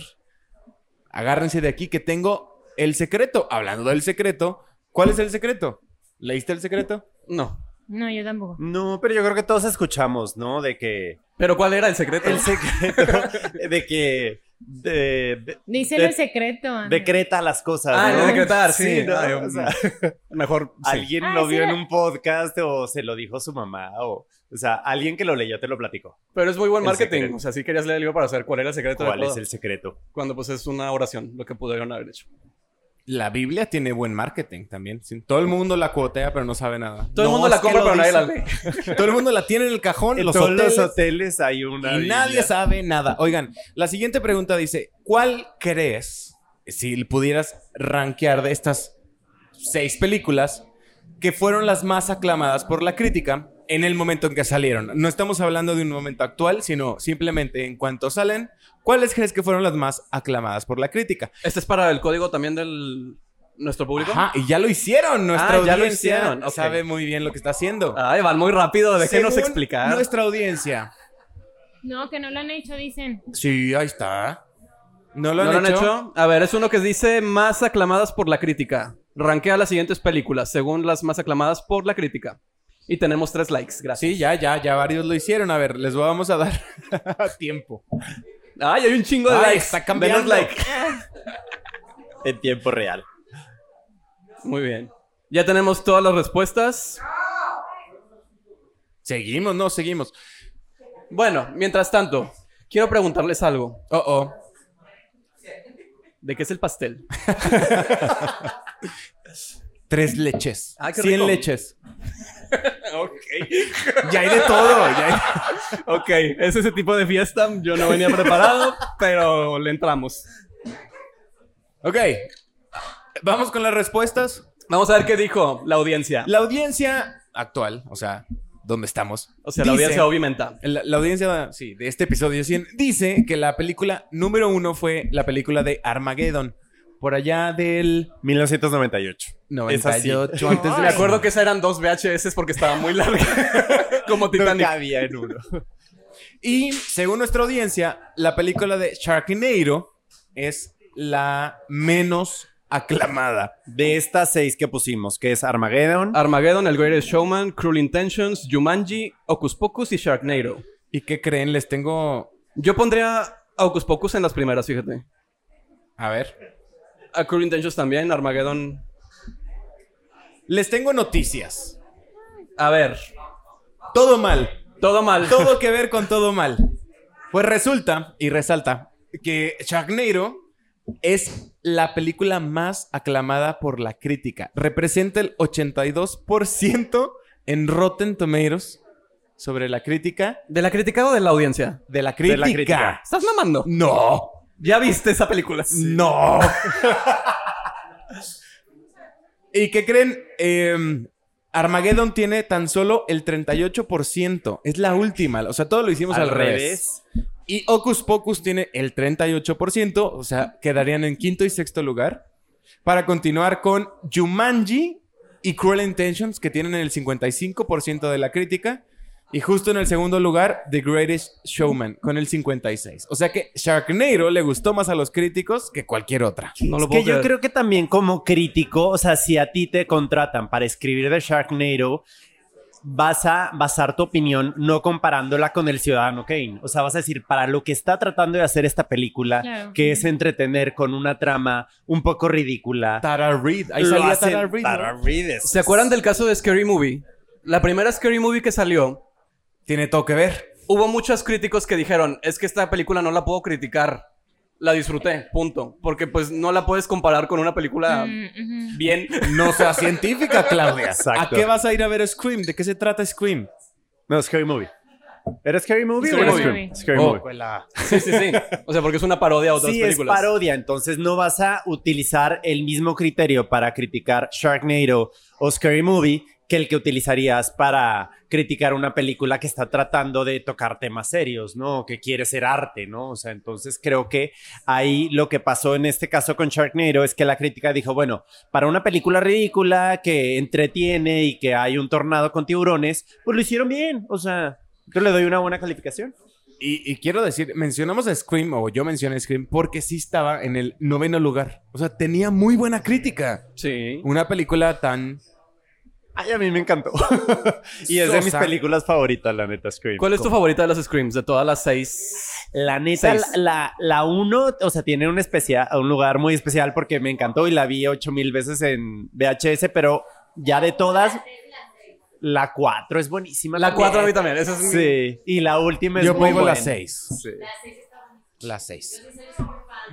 agárrense de aquí que tengo el secreto. Hablando del secreto, ¿cuál es el secreto? ¿Leíste el secreto? No. No, yo tampoco. No, pero yo creo que todos escuchamos, ¿no? De que. Pero ¿cuál era el secreto? El secreto. de que. De, de- Díselo de- el secreto. Ana. decreta las cosas. Ah, ¿no? el de decretar, sí. ¿no? Ay, O sea, Mejor... sí. alguien Ah, lo sí vio en un podcast o se lo dijo su mamá o. O sea, alguien que lo leyó te lo platicó. Pero es muy buen El marketing. secreto. O sea, sí querías leer el libro para saber cuál era el secreto ¿Cuál de es el secreto? Cuando pues es una oración, lo que pudieron haber hecho. La Biblia tiene buen marketing también. Sí, Todo el mundo la cuotea, pero no sabe nada. Todo el No, mundo la compra, pero nadie la lee. Todo el mundo la tiene en el cajón, En los todos hoteles, los hoteles hay una. y Biblia. nadie sabe nada. Oigan, la siguiente pregunta dice, ¿cuál crees, si pudieras rankear de estas seis películas, que fueron las más aclamadas por la crítica en el momento en que salieron? No estamos hablando de un momento actual, sino simplemente en cuanto salen, ¿cuáles crees que fueron las más aclamadas por la crítica? Este es para el código también del... ¿Nuestro público? Ajá, y ya lo hicieron. Nuestra Ah, ya lo audiencia hicieron, ok. sabe muy bien lo que está haciendo. Ay, van muy rápido. Déjenos Según explicar. Nuestra audiencia. No, que no lo han hecho, dicen. Sí, ahí está. ¿No lo ¿No han, lo han hecho? hecho? A ver, es uno que dice más aclamadas por la crítica. Rankea las siguientes películas según las más aclamadas por la crítica. Y tenemos tres likes, gracias. Sí, ya, ya, ya varios lo hicieron. A ver, les vamos a dar tiempo. Ay, hay un chingo de Ay, likes. está cambiando. Denos like. En tiempo real. Muy bien. Ya tenemos todas las respuestas. Seguimos, no, seguimos. Bueno, mientras tanto, quiero preguntarles algo. Oh, oh. ¿De qué es el pastel? Tres leches. Ah, qué Cien rico. leches. ok. Ya hay de todo. ya hay- Ok, es ese tipo de fiesta. Yo no venía preparado, pero le entramos. Ok. Vamos con las respuestas. Vamos a ver qué dijo la audiencia. La audiencia actual, o sea, ¿dónde estamos? O sea, la audiencia obviamente. La, la audiencia, sí, de este episodio 100 dice que la película número uno fue la película de Armageddon. Por allá del 1998. Es así. 98 antes de Me acuerdo que esas eran dos VHS porque estaba muy larga. Como No Titanic. cabía en uno. Y según nuestra audiencia, la película de Sharknado es la menos aclamada. De estas seis que pusimos, que es Armageddon, Armageddon, El Greatest Showman, Cruel Intentions, Jumanji, Ocus Pocus y Sharknado. ¿Y qué creen? Les tengo... Yo pondría a Ocus Pocus en las primeras, fíjate. A ver. A Cruel Intentions también, Armageddon. Les tengo noticias. A ver, Todo mal. todo mal. Todo que ver con todo mal. Pues resulta y resalta que Sharknado es la película más aclamada por la crítica. Representa el 82% en Rotten Tomatoes sobre la crítica. ¿De la crítica o de la audiencia? De la crítica. la crítica. ¿Estás mamando? No. ¿Ya viste esa película? No. ¿Y qué creen? Eh, Armageddon tiene tan solo el 38%. Es la última. O sea, todo lo hicimos al, revés. Y Ocus Pocus tiene el 38%. O sea, quedarían en quinto y sexto lugar. Para continuar con Jumanji y Cruel Intentions, que tienen el 55% de la crítica. Y justo en el segundo lugar, The Greatest Showman, con el 56%. O sea que Sharknado le gustó más a los críticos que cualquier otra. No lo Es puedo que yo creo que también como crítico, o sea, si a ti te contratan para escribir de Sharknado, vas a basar tu opinión no comparándola con el Ciudadano Kane. O sea, vas a decir, para lo que está tratando de hacer esta película, Claro. que es entretener con una trama un poco ridícula. Tara Reid. Ahí salía Tara Reid. ¿no? Tara Reid es- ¿Se acuerdan del caso de Scary Movie? La primera Scary Movie que salió, Tiene todo que ver. hubo muchos críticos que dijeron, es que esta película no la puedo criticar. La disfruté, punto. Porque pues no la puedes comparar con una película Mm, bien. No sea científica, Claudia. Exacto. ¿A qué vas a ir a ver Scream? ¿De qué se trata Scream? No, Scary Movie. ¿Era Scary Movie Scary o era Movie. Scream? Scary Oh, Movie. pues la- Sí, sí, sí. O sea, porque es una parodia a otras Sí, películas. es parodia, entonces no vas a utilizar el mismo criterio para criticar Sharknado o Scary Movie que el que utilizarías para criticar una película que está tratando de tocar temas serios, ¿no? Que quiere ser arte, ¿no? O sea, entonces creo que ahí lo que pasó en este caso con Sharknado es que la crítica dijo, bueno, para una película ridícula que entretiene y que hay un tornado con tiburones, pues lo hicieron bien, o sea, yo le doy una buena calificación. Y, y quiero decir, mencionamos a Scream, o yo mencioné Scream, porque sí estaba en el noveno lugar. O sea, tenía muy buena crítica. Sí. Una película tan... Ay, a mí me encantó. y es de mis películas favoritas, la neta, Scream. ¿Cuál es tu favorita de las Screams? De todas las seis. La neta. La, la, uno, o sea, tiene un, especial, un lugar muy especial porque me encantó y la vi ocho mil veces en VHS, pero ya de todas... La 4 es buenísima. La 4 a mí también. Esa es sí. Y la última es Yo muy pongo buena. la 6. Sí. La 6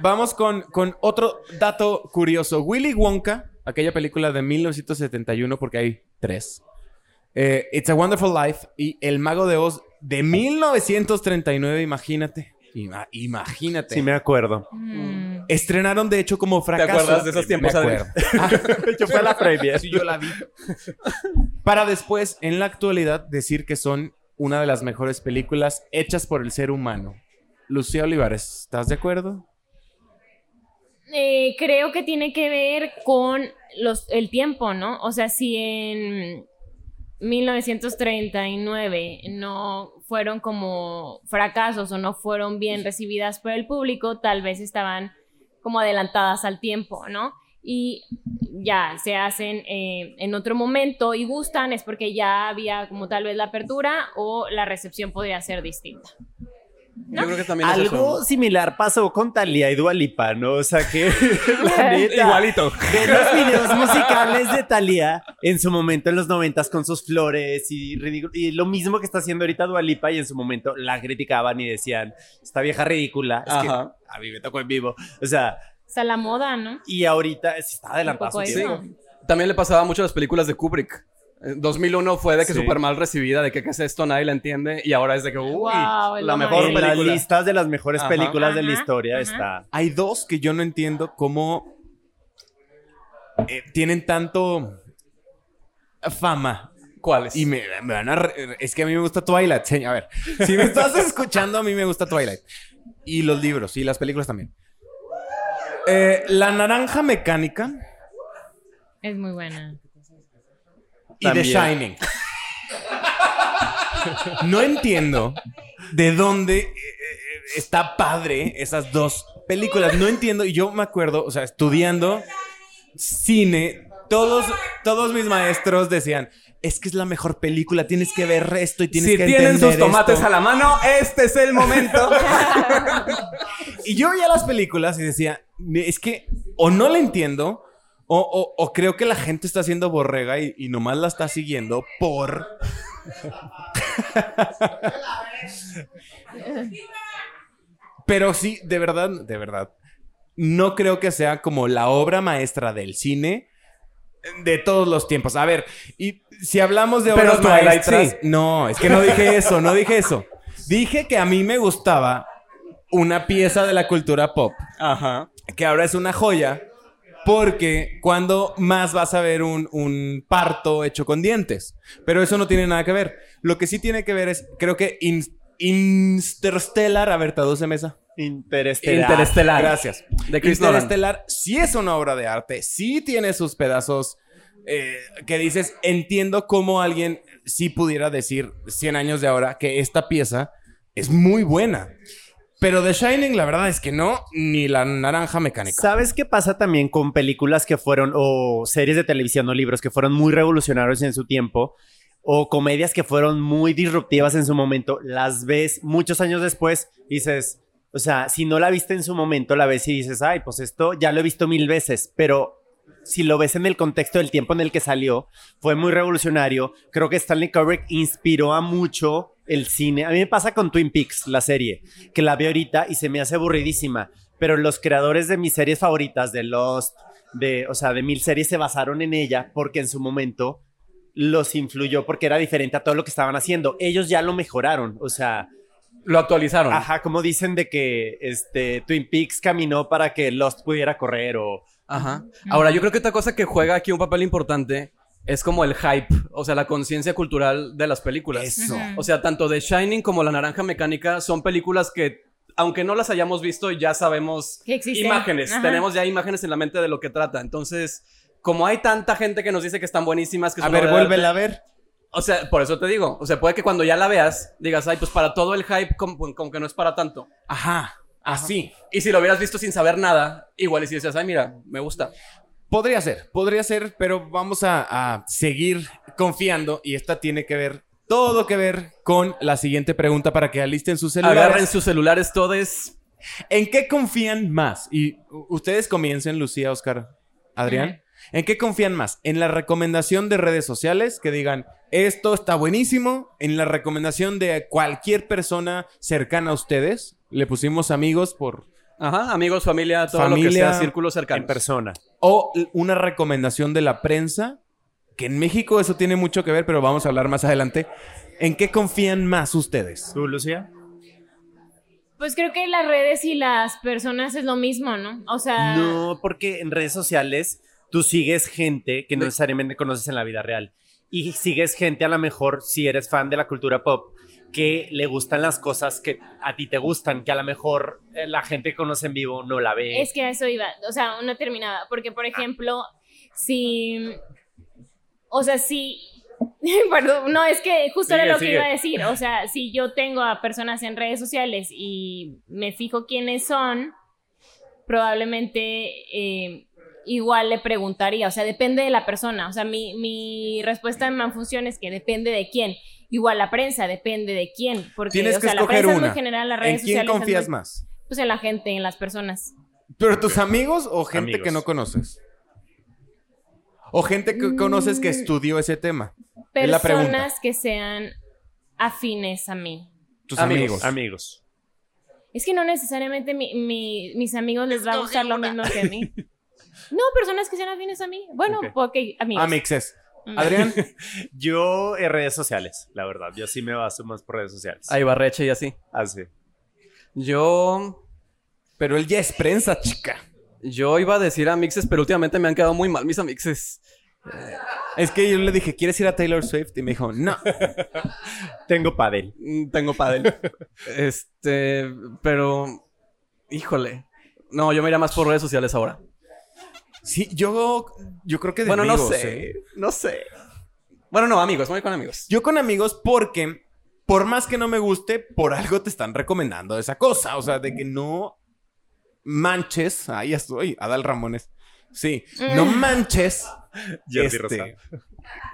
Vamos con, con otro dato curioso. Willy Wonka, aquella película de 1971, porque ahí 3. Eh, It's a Wonderful Life y El Mago de Oz de 1939, imagínate. Ima imagínate. Sí, me acuerdo. Mm. Estrenaron, de hecho, como fracaso. ¿Te acuerdas de esos tiempos? Me acuerdo. A la previa. Para después, en la actualidad, decir que son una de las mejores películas hechas por el ser humano. Lucía Olivares, ¿estás de acuerdo? Eh, creo que tiene que ver con los, el tiempo, ¿no? O sea, si en 1939 no fueron como fracasos o no fueron bien recibidas por el público, tal vez estaban como adelantadas al tiempo, ¿no? Y ya se hacen eh, en otro momento y gustan, es porque ya había como tal vez la apertura o la recepción podría ser distinta. Yo creo que también es Algo eso. similar pasó con Thalía y Dualipa, ¿no? O sea que neta, Igualito. Ve los videos musicales de Thalía en su momento en los noventas con sus flores y, ridículo- y lo mismo que está haciendo ahorita Dualipa y en su momento la criticaban y decían, esta vieja ridícula. Es que Ajá. a mí me tocó en vivo. O sea, O sea, la moda, ¿no? y ahorita sí está eso. tiempo. También le pasaba mucho a las películas de Kubrick. En 2001 fue de que Sí. súper mal recibida, de que qué es esto, nadie la entiende. Y ahora es de que, uy, Wow, la mejor En las película. listas de las mejores Ajá. películas de la historia ajá. está. Hay dos que yo no entiendo cómo eh, tienen tanto fama. ¿Cuáles? Y me, me van a... re- Es que a mí me gusta Twilight. A ver, si me estás escuchando, a mí me gusta Twilight. Y los libros, y las películas también. Eh, la naranja mecánica Es muy buena. Y The. Shining. No entiendo de dónde eh, eh, está padre esas dos películas. No entiendo. Y yo me acuerdo, o sea, estudiando cine, todos, todos mis maestros decían. Es que es la mejor película, tienes que ver esto y tienes si que tienen entender sus tomates esto". a la mano, este es el momento. Y yo veía las películas y decía, es que o no la entiendo o, o- o creo que la gente está haciendo borrega y, y nomás la está siguiendo por... Pero sí, de verdad, de verdad, no creo que sea como la obra maestra del cine de todos los tiempos. A ver, y si hablamos de Pero obras Twilight, maestras... sí. No, es que no dije eso, no dije eso. Dije que a mí me gustaba una pieza de la cultura pop, Ajá. que ahora es una joya, porque cuando más vas a ver un, un parto hecho con dientes. Pero eso no tiene nada que ver. Lo que sí tiene que ver es, creo que In- Interstellar, a ver, tradúceme esa. Interestelar. Interestelar. Gracias. De Chris Nolan. Interestelar sí es una obra de arte, sí tiene sus pedazos eh, que dices, entiendo cómo alguien sí pudiera decir 100 años de ahora que esta pieza es muy buena. Pero The Shining, la verdad es que no, ni la naranja mecánica. ¿Sabes qué pasa también con películas que fueron, o series de televisión o libros que fueron muy revolucionarios en su tiempo, o comedias que fueron muy disruptivas en su momento? Las ves muchos años después dices, o sea, si no la viste en su momento, la ves y dices, ay, pues esto ya lo he visto mil veces, pero si lo ves en el contexto del tiempo en el que salió, fue muy revolucionario. Creo que Stanley Kubrick inspiró a mucho el cine. A mí me pasa con Twin Peaks, la serie, que la veo ahorita y se me hace aburridísima. Pero los creadores de mis series favoritas, de Lost, de, o sea, de mil series, se basaron en ella porque en su momento los influyó porque era diferente a todo lo que estaban haciendo. Ellos ya lo mejoraron, o sea, Lo actualizaron. ajá, como dicen de que este Twin Peaks caminó para que Lost pudiera correr o Ajá. Ahora, yo creo que otra cosa que juega aquí un papel importante es como el hype, o sea, la conciencia cultural de las películas. Eso. O sea, tanto The Shining como La Naranja Mecánica son películas que, aunque no las hayamos visto, ya sabemos Que existen. imágenes. Ajá. Tenemos ya imágenes en la mente de lo que trata. Entonces, como hay tanta gente que nos dice que están buenísimas, que A ver, vuélvela a ver. O sea, por eso te digo. O sea, puede que cuando ya la veas, digas, ay, pues para todo el hype, como, como que no es para tanto. Ajá. Así. Y si lo hubieras visto sin saber nada, igual y si dices, ay, mira, me gusta. Podría ser, podría ser, pero vamos a, a seguir confiando y esta tiene que ver, todo que ver con la siguiente pregunta para que alisten sus celulares. Agarren sus celulares todos. ¿En qué confían más? Y ustedes comiencen, Lucía, Oscar, Adrián. ¿En qué confían más? ¿En la recomendación de redes sociales que digan, esto está buenísimo? ¿En la recomendación de cualquier persona cercana a ustedes? Le pusimos amigos por... Ajá, amigos, familia, todo lo que Familia, sea círculo cercano. en persona. O una recomendación de la prensa, que en México eso tiene mucho que ver, pero vamos a hablar más adelante. ¿En qué confían más ustedes? ¿Tú, Lucía? Pues creo que las redes y las personas es lo mismo, ¿no? O sea, No, porque en redes sociales tú sigues gente que no necesariamente conoces en la vida real. Y sigues gente a lo mejor, si eres fan de la cultura pop, que le gustan las cosas que a ti te gustan, que a lo mejor eh, la gente que conoce en vivo no la ve. es que a eso iba, o sea, no terminaba, porque por ejemplo, si, o sea, si, perdón, no, es que justo Sigue, era lo que iba a decir, o sea, si yo tengo a personas en redes sociales y me fijo quiénes son, probablemente eh, igual le preguntaría, o sea, depende de la persona, o sea, mi, mi respuesta en Manfunción es que depende de quién. Igual la prensa depende de quién, porque Tienes o que sea, la prensa es una. muy general, las ¿En redes quién sociales es confías muy- más? Pues en la gente, en las personas. ¿Pero tus amigos o gente Amigos. que no conoces? ¿O gente que conoces que estudió ese tema? Es la pregunta. Personas que sean afines a mí. Tus Amigos. amigos. Amigos. Es que no necesariamente mi- mi- mis amigos les va a gustar lo mismo que a mí. No, personas que sean afines a mí. Bueno, Ok. ok, amigos. Amixes. Mm. Adrián, Yo en redes sociales, la verdad. Yo sí me baso más por redes sociales. Ahí Barreche y así. Así. Yo. pero él ya es prensa, chica. Yo iba a decir a mixes, pero últimamente me han quedado muy mal mis amixes. Es que yo le dije, ¿quieres ir a Taylor Swift? Y me dijo, no. Tengo padel. Mm, Tengo pádel. este, pero híjole. No, yo me iría más por redes sociales ahora. Sí, yo, yo creo que de bueno, no sé, ¿eh? no sé. Bueno, no, amigos, voy con amigos. Yo con amigos porque, por más que no me guste, por algo te están recomendando esa cosa. O sea, de que no manches. Ahí ya estoy, Adal Ramones. Sí, no manches. Jordi este, Rosado.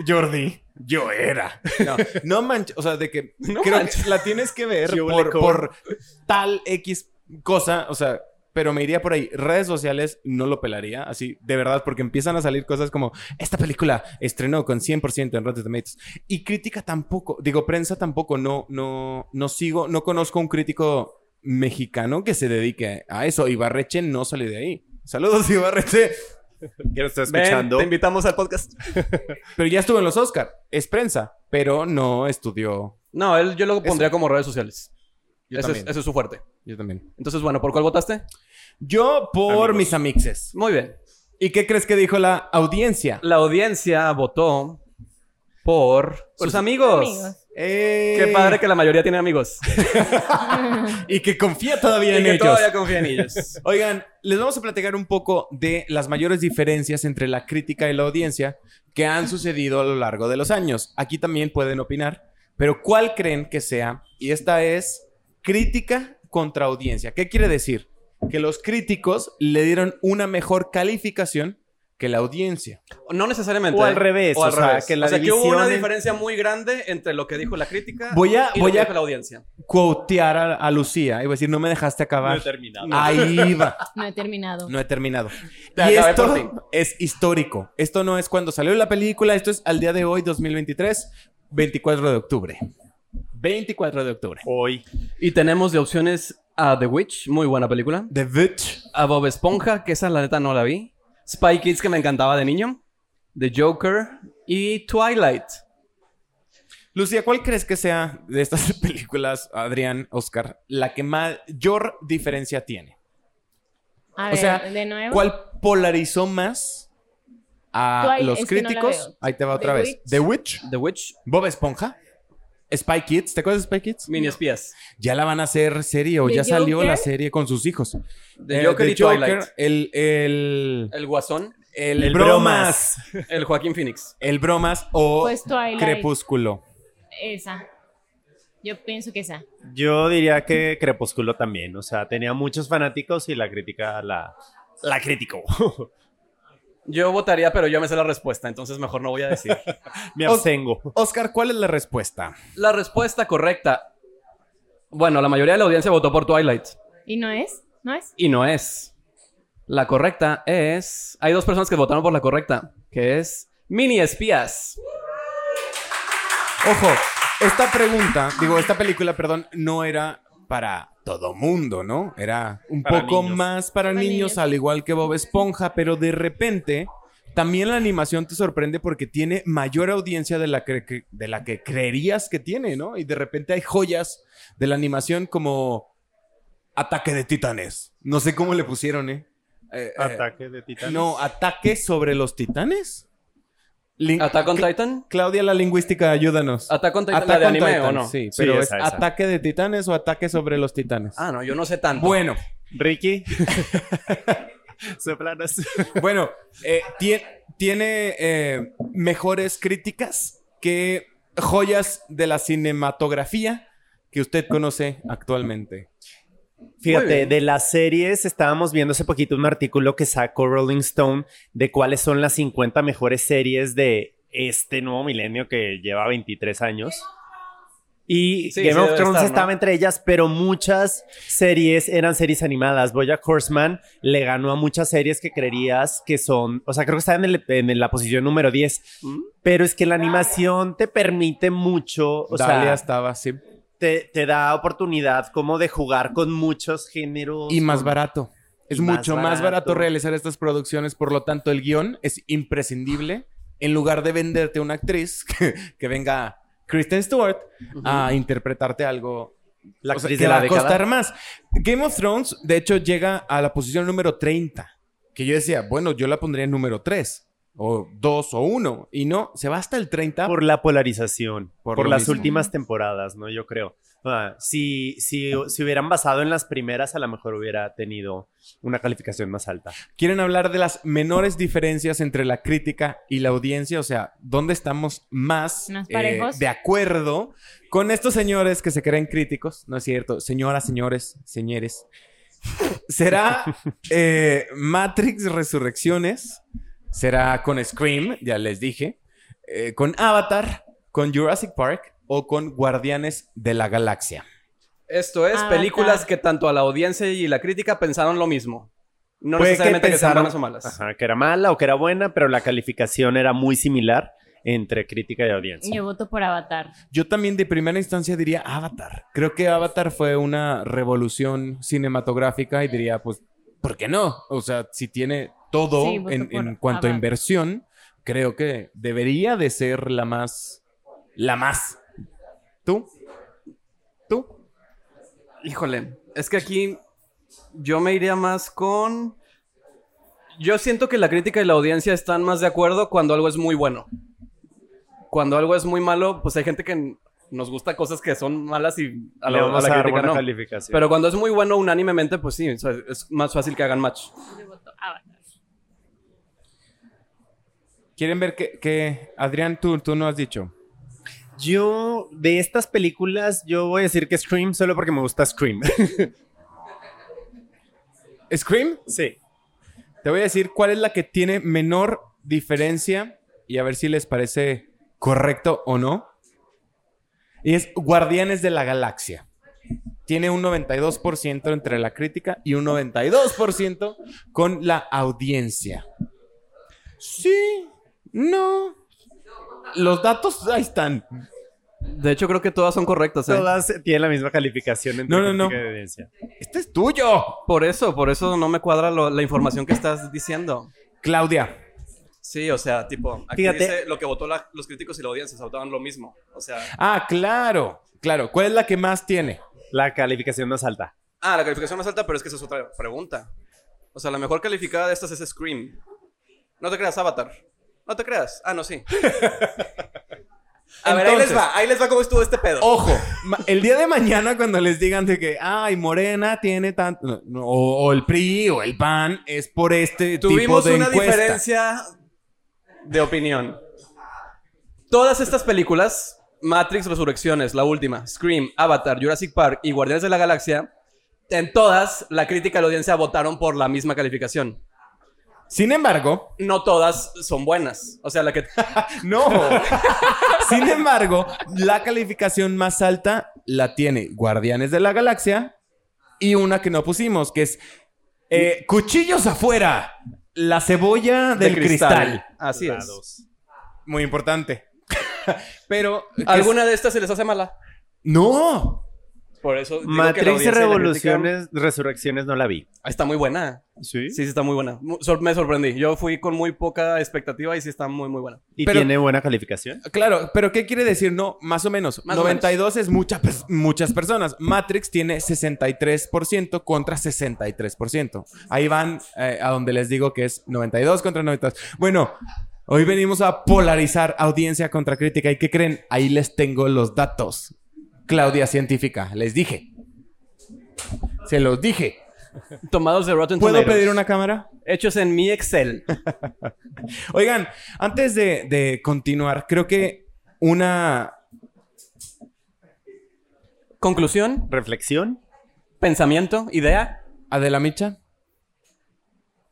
Jordi, yo era. No, no manches. O sea, de que No creo manches. que la tienes que ver por, por tal X cosa. O sea, pero me iría por ahí. Redes sociales no lo pelaría, así, de verdad, porque empiezan a salir cosas como esta película estrenó con 100% en Rotten Tomatoes. Y crítica tampoco, digo, prensa tampoco, no, no, no sigo, no conozco un crítico mexicano que se dedique a eso. Ibarreche no sale de ahí. Saludos, Ibarreche. Que estoy Ven, escuchando. te invitamos al podcast. Pero ya estuvo en los Oscar. Es prensa, pero no estudió. No, él yo lo pondría como redes sociales. Yo Ese es, también. ese es su fuerte. Yo también. Entonces, bueno, ¿por cuál votaste? Yo por Amigos. mis amixes. Muy bien. ¿Y qué crees que dijo la audiencia? La audiencia votó por sus amigos. Amigos. Eh, Qué padre que la mayoría tiene amigos. Y que confía todavía y en que ellos. todavía confía en ellos. Oigan, les vamos a platicar un poco de las mayores diferencias entre la crítica y la audiencia que han sucedido a lo largo de los años. Aquí también pueden opinar, pero ¿cuál creen que sea? Y esta es crítica contra audiencia. ¿Qué quiere decir? Que los críticos le dieron una mejor calificación que la audiencia. No necesariamente. O al ¿eh? revés, O al o sea, revés. que la o sea, que hubo una en- diferencia muy grande entre lo que dijo la crítica Voy a- y voy lo que a- dijo la audiencia. Quotear a, a Lucía y voy a decir, no me dejaste acabar. No he terminado. Ahí va. No he terminado. No he terminado. Te y esto es histórico. Esto no es cuando salió la película, esto es al día de hoy, 2023, 24 de octubre. 24 de octubre. Hoy. Y tenemos de opciones a The Witch, muy buena película. The Witch. A Bob Esponja, que esa la neta no la vi. Spy Kids, que me encantaba de niño. The Joker. Y Twilight. Lucía, ¿cuál crees que sea de estas películas, Adrián, Oscar, la que mayor diferencia tiene? A O ver, sea, de nuevo. ¿Cuál polarizó más a Twilight, los no críticos? Ahí te va The otra vez. Witch. The Witch, The Witch. Bob Esponja, Spy Kids. ¿Te acuerdas de Spy Kids? Mini espías. Ya la van a hacer serie o ya salió la serie con sus hijos. The Eh, Joker The y Twilight. el, el, El Guasón. el, El bromas. El Joaquín Phoenix. El bromas o Pues. Crepúsculo. Esa. Yo pienso que esa. Yo diría que Crepúsculo también. O sea, tenía muchos fanáticos y la crítica la, la criticó. Yo votaría, pero yo me sé la respuesta, entonces mejor no voy a decir. Me abstengo. Oscar, ¿cuál es la respuesta? la respuesta correcta. Bueno, la mayoría de la audiencia votó por Twilight. ¿Y no es? ¿No es? Y no es. La correcta es. Hay dos personas que votaron por la correcta, que es Mini Espías. Ojo, esta pregunta, digo, esta película, perdón, no era para todo mundo, ¿no? Era un Para poco niños. más para, Para niños, niños. al igual que Bob Esponja, pero de repente también la animación te sorprende porque tiene mayor audiencia de la que, que- de la que creerías que tiene, ¿no? Y de repente hay joyas de la animación como Ataque de Titanes. No sé cómo le pusieron, ¿eh? Eh, eh, Ataque de titanes. no, Ataque sobre los Titanes. Lin- Attack on Titan. Claudia, la lingüística, ayúdanos. Attack on Titan, Attack la de on anime, Titan, ¿o no? Sí, Sí, pero es esa, ataque de titanes o ataque sobre los titanes. Ah, no, yo no sé tanto. bueno, Ricky. Bueno, eh, tie- tiene eh, mejores críticas que joyas de la cinematografía que usted conoce actualmente. Fíjate, de las series estábamos viendo hace poquito un artículo que sacó Rolling Stone de cuáles son las 50 mejores series de este nuevo milenio que lleva 23 años. Y Sí, Game sí of Thrones estar, ¿no? estaba entre ellas, pero muchas series eran series animadas. Bojack Horseman le ganó a muchas series que creerías que son, o sea, creo que está en, el- en la posición número 10. ¿Mm? Pero es que la animación te permite mucho, o Dalia sea, estaba así. Te, te da oportunidad como de jugar con muchos géneros. Y más con- barato. Es más mucho más barato realizar estas producciones, por lo tanto el guion es imprescindible. En lugar de venderte una actriz que, que venga Kristen Stewart a interpretarte algo La o sea, actriz que de va a costar más. Game of Thrones, de hecho, llega a la posición número 30. Que yo decía, bueno, yo la pondría en número 3, o 2, o 1. Y no, se va hasta el 30. Por la polarización, Por las mismo. últimas temporadas, ¿no? Yo creo. Ah, si, si, si hubieran basado en las primeras, a lo mejor hubiera tenido una calificación más alta. Quieren hablar de las menores diferencias entre la crítica y la audiencia. O sea, ¿dónde estamos más, ¿Más eh, parejos? de acuerdo con estos señores que se creen críticos? No es cierto. Señoras, señores, señores. ¿Será eh, Matrix Resurrecciones? ¿Será con Scream? Ya les dije. Eh, ¿Con Avatar? ¿Con Jurassic Park? ¿O con Guardianes de la Galaxia? Esto es Avatar. películas que tanto a la audiencia y la crítica pensaron lo mismo. No Puede que necesariamente que, sean buenas o malas. Ajá, que era mala o que era buena, pero la calificación era muy similar entre crítica y audiencia. Yo voto por Avatar. Yo también de primera instancia diría Avatar. Creo que Avatar fue una revolución cinematográfica y diría, pues, ¿por qué no? O sea, si tiene todo Sí, en, por en cuanto a Avatar. inversión, creo que debería de ser la más... La más. ¿Tú? ¿Tú? Híjole, es que aquí yo me iría más con... Yo siento que la crítica y la audiencia están más de acuerdo cuando algo es muy bueno. Cuando algo es muy malo, pues hay gente que nos gusta cosas que son malas y a la, vamos a a, la dar crítica no. calificación. Pero cuando es muy bueno unánimemente, pues sí, es más fácil que hagan match. Yo voto Avatar. ¿Quieren ver que, que- Adrián, tú, tú no has dicho? Yo, de estas películas, yo voy a decir que Scream solo porque me gusta Scream. ¿Scream? sí. Te voy a decir cuál es la que tiene menor diferencia y a ver si les parece correcto o no. Y es Guardianes de la Galaxia. Tiene un 92% entre la crítica y un 92% con la audiencia. Sí, no. Los datos ahí están. De hecho, creo que todas son correctas, ¿eh? Todas tienen la misma calificación entre No, no, no. crítica y audiencia. Este es tuyo. Por eso, por eso no me cuadra lo- la información que estás diciendo. Claudia, Sí, o sea, tipo, aquí Fíjate. dice lo que votó la- los críticos y la audiencia, se votaban lo mismo. O sea, Ah, claro, claro. ¿Cuál es la que más tiene? La calificación más alta. ah, la calificación más alta, pero es que esa es otra pregunta. O sea, la mejor calificada de estas es Scream. No te creas, Avatar. No te creas. Ah, no, sí. A ver, ahí les va, ahí les va cómo estuvo este pedo. Ojo, el día de mañana cuando les digan de que, ay, Morena tiene tanto, o, o el PRI o el PAN, es por este tipo Tuvimos de una encuesta. diferencia de opinión. Todas estas películas, Matrix Resurrecciones, la última, Scream, Avatar, Jurassic Park y Guardianes de la Galaxia, en todas la crítica y la audiencia votaron por la misma calificación. Sin embargo, No todas son buenas. O sea, la que... no. Sin embargo, la calificación más alta la tiene Guardianes de la Galaxia y una que no pusimos, que es eh, Cuchillos afuera, la cebolla del de cristal. Así La es. dos. Muy importante. Pero... ¿Alguna de estas se les hace mala? No. Por eso digo que la Matrix Revoluciones, Resurrecciones no la vi. crítica- Está muy buena. ¿Sí? Sí, sí está muy buena. Me sorprendí. Yo fui con muy poca expectativa y sí está muy, muy buena. ¿Y Pero- tiene buena calificación? Claro, pero ¿qué quiere decir? No, más o menos. Más o 92 es mucha, pers- muchas personas. Matrix tiene 63% contra 63%. Ahí van eh, a donde les digo que es 92 contra 92. Bueno, hoy venimos a polarizar audiencia contra crítica. ¿Y qué creen? Ahí les tengo los datos. Claudia Científica, les dije. Se los dije. Tomados de Rotten ¿Puedo Tomatoes. pedir una cámara? Hechos en mi Excel. Oigan, antes de, de continuar, creo que una Conclusión, ¿Reflexión? pensamiento, idea. Adela Micha.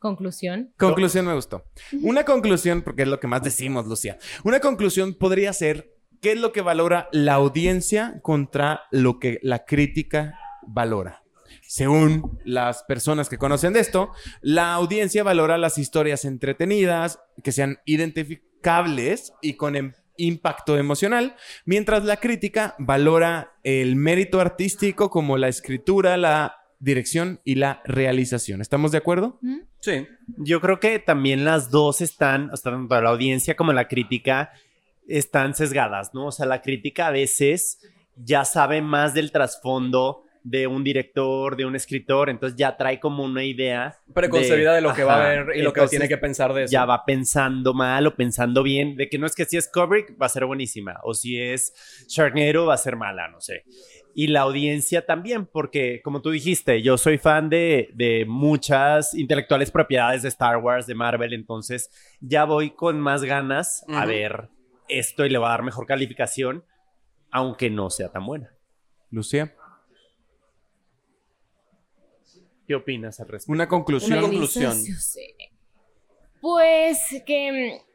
Conclusión. Conclusión me gustó. Una conclusión, porque es lo que más decimos, Lucía. Una conclusión podría ser qué es lo que valora la audiencia contra lo que la crítica valora. Según las personas que conocen de esto, la audiencia valora las historias entretenidas, que sean identificables y con em- impacto emocional, mientras la crítica valora el mérito artístico como la escritura, la dirección y la realización. ¿Estamos de acuerdo? Sí. Yo creo que también las dos están, o sea, tanto la audiencia como la crítica, están sesgadas, ¿no? O sea, la crítica a veces ya sabe más del trasfondo de un director, de un escritor, entonces ya trae como una idea Preconcebida de, lo que va a ver y lo que tiene que pensar de eso. ya va pensando mal o pensando bien, de que no es que si es Kubrick va a ser buenísima, o si es Sharknado va a ser mala, no sé. Y la audiencia también, porque como tú dijiste, yo soy fan de, de muchas intelectuales propiedades de Star Wars, de Marvel, entonces ya voy con más ganas a ver esto y le va a dar mejor calificación, aunque no sea tan buena. Lucía. ¿Qué opinas al respecto? Una conclusión. Una conclusión. Disocio- Pues que mm,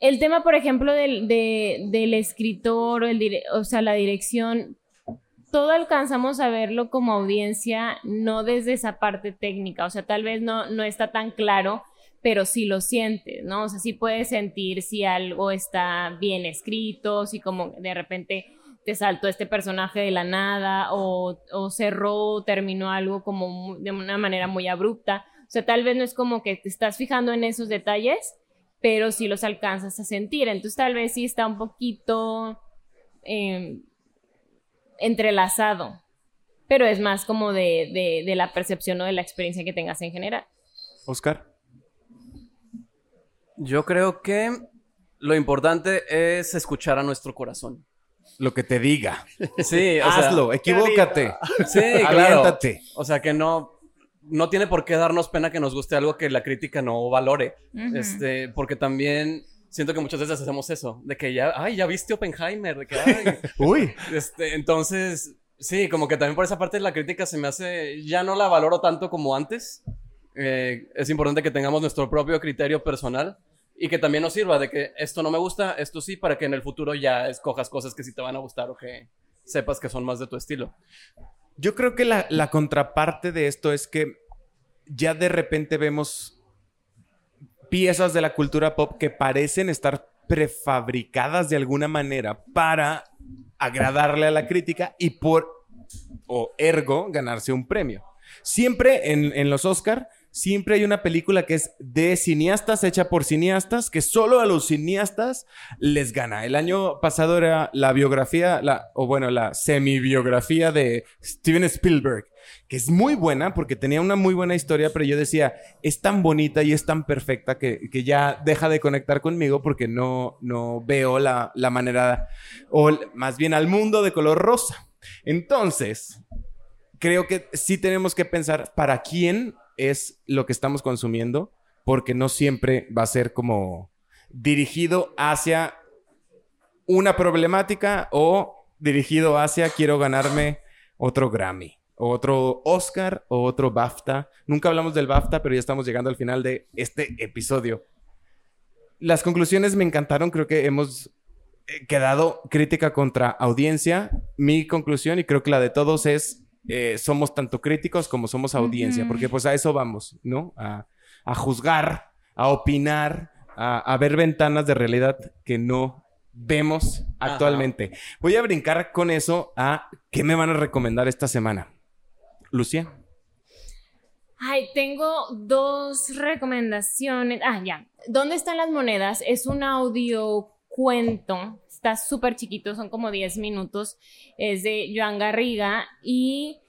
el tema, por ejemplo, del, de- del escritor, o, el dire- o sea, la dirección, todo alcanzamos a verlo como audiencia, no desde esa parte técnica, o sea, tal vez no, no está tan claro, pero sí lo sientes, ¿no? O sea, sí puedes sentir si algo está bien escrito, si como de repente te saltó este personaje de la nada o, o cerró, terminó algo como de una manera muy abrupta. O sea, tal vez no es como que te estás fijando en esos detalles, pero sí los alcanzas a sentir. Entonces, tal vez sí está un poquito eh, entrelazado, pero es más como de, de- de la percepción o de la experiencia que tengas en general. Oscar. Yo creo que lo importante es escuchar a nuestro corazón. Lo que te diga. Sí, o sea, Hazlo, equivócate. Sí, claro. O sea, que no, no tiene por qué darnos pena que nos guste algo que la crítica no valore. Este, porque también siento que muchas veces hacemos eso, de que ya, ay, ya viste Oppenheimer, de que, ay, Uy. este, entonces, sí, como que también por esa parte la crítica se me hace, ya no la valoro tanto como antes. Eh, es importante que tengamos nuestro propio criterio personal y que también nos sirva de que esto no me gusta, esto sí, para que en el futuro ya escojas cosas que sí te van a gustar o que sepas que son más de tu estilo. Yo creo que la, la contraparte de esto es que ya de repente vemos piezas de la cultura pop que parecen estar prefabricadas de alguna manera para agradarle a la crítica y por, o ergo, ganarse un premio. Siempre en, en los Oscar siempre hay una película que es de cineastas, hecha por cineastas, que solo a los cineastas les gana. El año pasado era la biografía, la, o bueno, la semi-biografía de Steven Spielberg, que es muy buena porque tenía una muy buena historia, pero yo decía, es tan bonita y es tan perfecta que, que ya deja de conectar conmigo porque no, no veo la, la manera, o más bien al mundo de color rosa. Entonces, creo que sí tenemos que pensar para quién es lo que estamos consumiendo, porque no siempre va a ser como dirigido hacia una problemática o dirigido hacia quiero ganarme otro Grammy, o otro Oscar o otro BAFTA. Nunca hablamos del BAFTA, pero ya estamos llegando al final de este episodio. Las conclusiones me encantaron, creo que hemos eh, quedado crítica contra audiencia. Mi conclusión, y creo que la de todos, es eh, somos tanto críticos como somos audiencia, porque pues a eso vamos, ¿no? A, a juzgar, a opinar, a, a ver ventanas de realidad que no vemos Ajá. actualmente. Voy a brincar con eso a qué me van a recomendar esta semana. Lucía. Ay, tengo dos recomendaciones. Ah, ya. ¿Dónde están las monedas? Es un audio cuento. Está súper chiquito, son como 10 minutos. Es de Joan Garriga y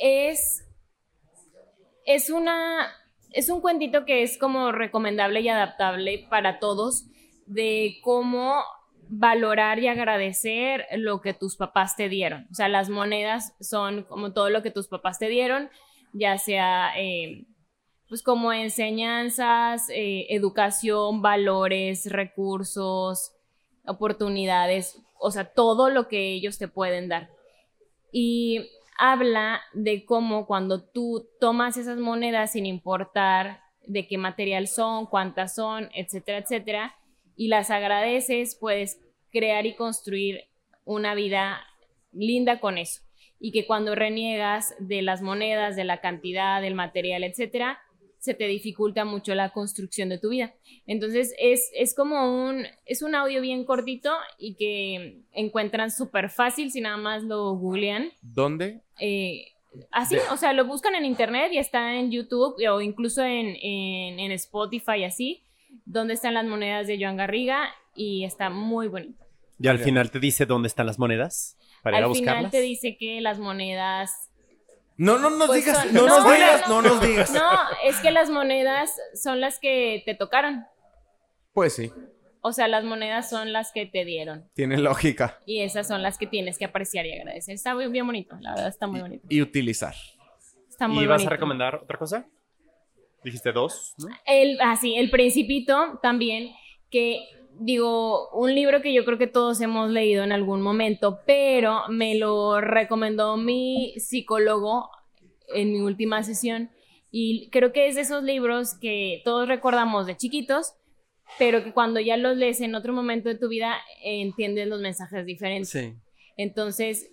es. Es una. Es un cuentito que es como recomendable y adaptable para todos de cómo valorar y agradecer lo que tus papás te dieron. O sea, las monedas son como todo lo que tus papás te dieron ya sea eh, pues como enseñanzas, eh, educación, valores, recursos, oportunidades, o sea, todo lo que ellos te pueden dar. Y habla de cómo cuando tú tomas esas monedas sin importar de qué material son, cuántas son, etcétera, etcétera, y las agradeces, puedes crear y construir una vida linda con eso y que cuando reniegas de las monedas, de la cantidad, del material, etcétera, se te dificulta mucho la construcción de tu vida. Entonces es, es como un, es un audio bien cortito y que encuentran súper fácil si nada más lo googlean. ¿Dónde? Eh, así, De- o sea, lo buscan en internet y está en YouTube o incluso en, en, en Spotify así, donde están las monedas de Joan Garriga y está muy bonito. Y al final te dice dónde están las monedas para ir a Al final buscarlas. te dice que las monedas No, no nos Pues digas, son- no, nos no, digas, no, no nos digas. No, es que las monedas son las que te tocaron. Pues sí, O sea, las monedas son las que te dieron. tiene lógica. Y esas son las que tienes que apreciar y agradecer. Está muy bien bonito, la verdad está muy bonito. Y utilizar. Está muy ¿Y vas bonito. a recomendar otra cosa? Dijiste dos, ¿no? El, ah, sí, El Principito también, que digo, un libro que yo creo que todos hemos leído en algún momento, pero me lo recomendó mi psicólogo en mi última sesión y creo que es de esos libros que todos recordamos de chiquitos, pero que cuando ya los lees en otro momento de tu vida eh, entiendes los mensajes diferentes. Sí. Entonces,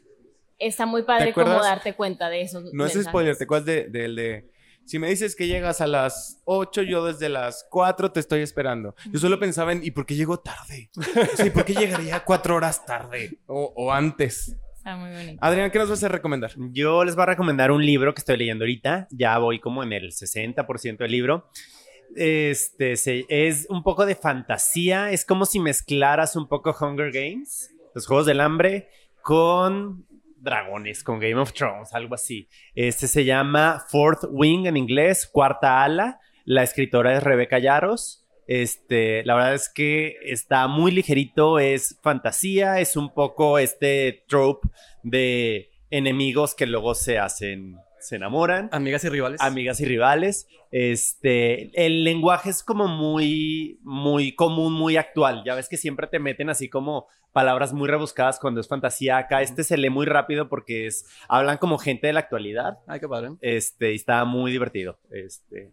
está muy padre como darte cuenta de esos No es spoiler, ¿te acuerdas de- del de, Si me dices que llegas a las 8, yo desde las 4 te estoy esperando. Yo solo pensaba en, ¿y por qué llego tarde? Sí, ¿por qué llegaría cuatro horas tarde? O, o antes. Está muy bonito. Adrián, ¿qué nos vas a recomendar? Yo les voy a recomendar un libro que estoy leyendo ahorita. Ya voy como en el 60% del libro. Este se- es un poco de fantasía. Es como si mezclaras un poco Hunger Games, los Juegos del Hambre, con dragones, con Game of Thrones, algo así. Este se llama Fourth Wing en inglés, Cuarta Ala. La escritora es Rebeca Yaros. Este, la verdad es que está muy ligerito, es fantasía, es un poco este trope de enemigos que luego se hacen, se enamoran, Amigas y rivales. amigas y rivales. Este, el lenguaje es como muy, muy común, muy actual. Ya ves que siempre te meten así como palabras muy rebuscadas cuando es fantasía. Acá este se lee muy rápido porque es, hablan como gente de la actualidad. Ay, qué padre. Este, y está muy divertido. Este,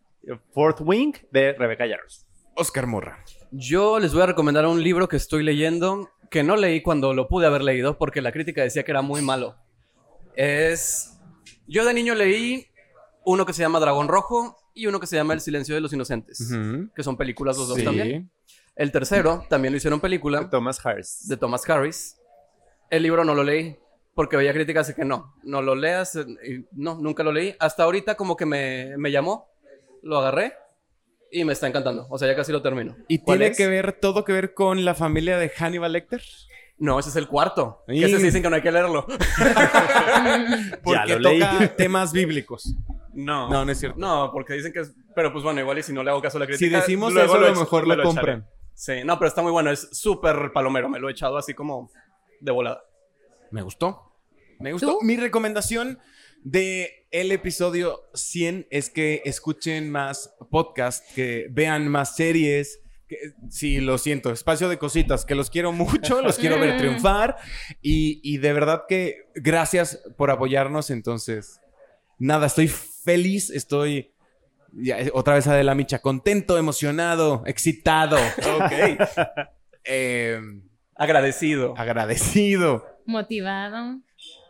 Fourth Wing de Rebecca Yarros. Oscar Morra. Yo les voy a recomendar un libro que estoy leyendo que no leí cuando lo pude haber leído porque la crítica decía que era muy malo. Es. Yo de niño leí uno que se llama Dragón Rojo y uno que se llama El Silencio de los Inocentes, que son películas los dos Sí. también. El tercero también lo hicieron película Thomas Harris. de Thomas Harris. El libro no lo leí porque veía críticas de que no, no lo leas. eh, y no, nunca lo leí. Hasta ahorita como que me, me llamó lo agarré y me está encantando. O sea, ya casi lo termino. ¿Y ¿Cuál tiene es? que ver todo que ver con la familia de Hannibal Lecter? No, ese es el cuarto. Y- Que dicen que no hay que leerlo. Porque lo leí. toca temas bíblicos. No. No, no es cierto. No, porque dicen que es... Pero pues bueno, igual y si no le hago caso a la crítica... Si decimos luego eso, a lo mejor me lo echaré. compran. Sí, no, pero está muy bueno. Es súper palomero. Me lo he echado así como de volada. Me gustó. Me gustó. Mi recomendación de el episodio 100 es que escuchen más podcasts, que vean más series. Que, sí, lo siento, espacio de cositas, que los quiero mucho, los quiero ver triunfar y, y de verdad que gracias por apoyarnos. Entonces, nada, estoy feliz, estoy ya, otra vez Adela Micha, contento, emocionado, excitado, Ok. eh, Agradecido. agradecido. Motivado.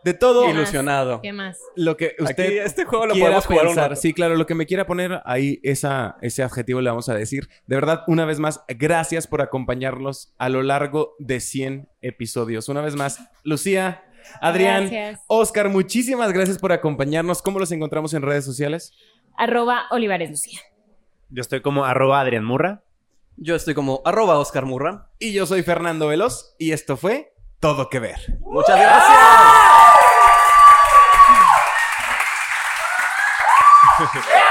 De todo Ilusionado. ¿Qué más? lo que usted Aquí este juego lo quiera podemos jugar pensar. Sí, claro, lo que me quiera poner ahí, esa, ese adjetivo le vamos a decir. De verdad, una vez más, gracias por acompañarnos a lo largo de 100 episodios. Una vez más, Lucía, Adrián, Gracias. Oscar, muchísimas gracias por acompañarnos. ¿Cómo los encontramos en redes sociales? Arroba Olivares Lucía. Yo estoy como arroba Adrián Murra. Yo estoy como arroba Oscar Murra. Y yo soy Fernando Veloz y esto fue Todo que Ver. Muchas gracias. ¡Eh!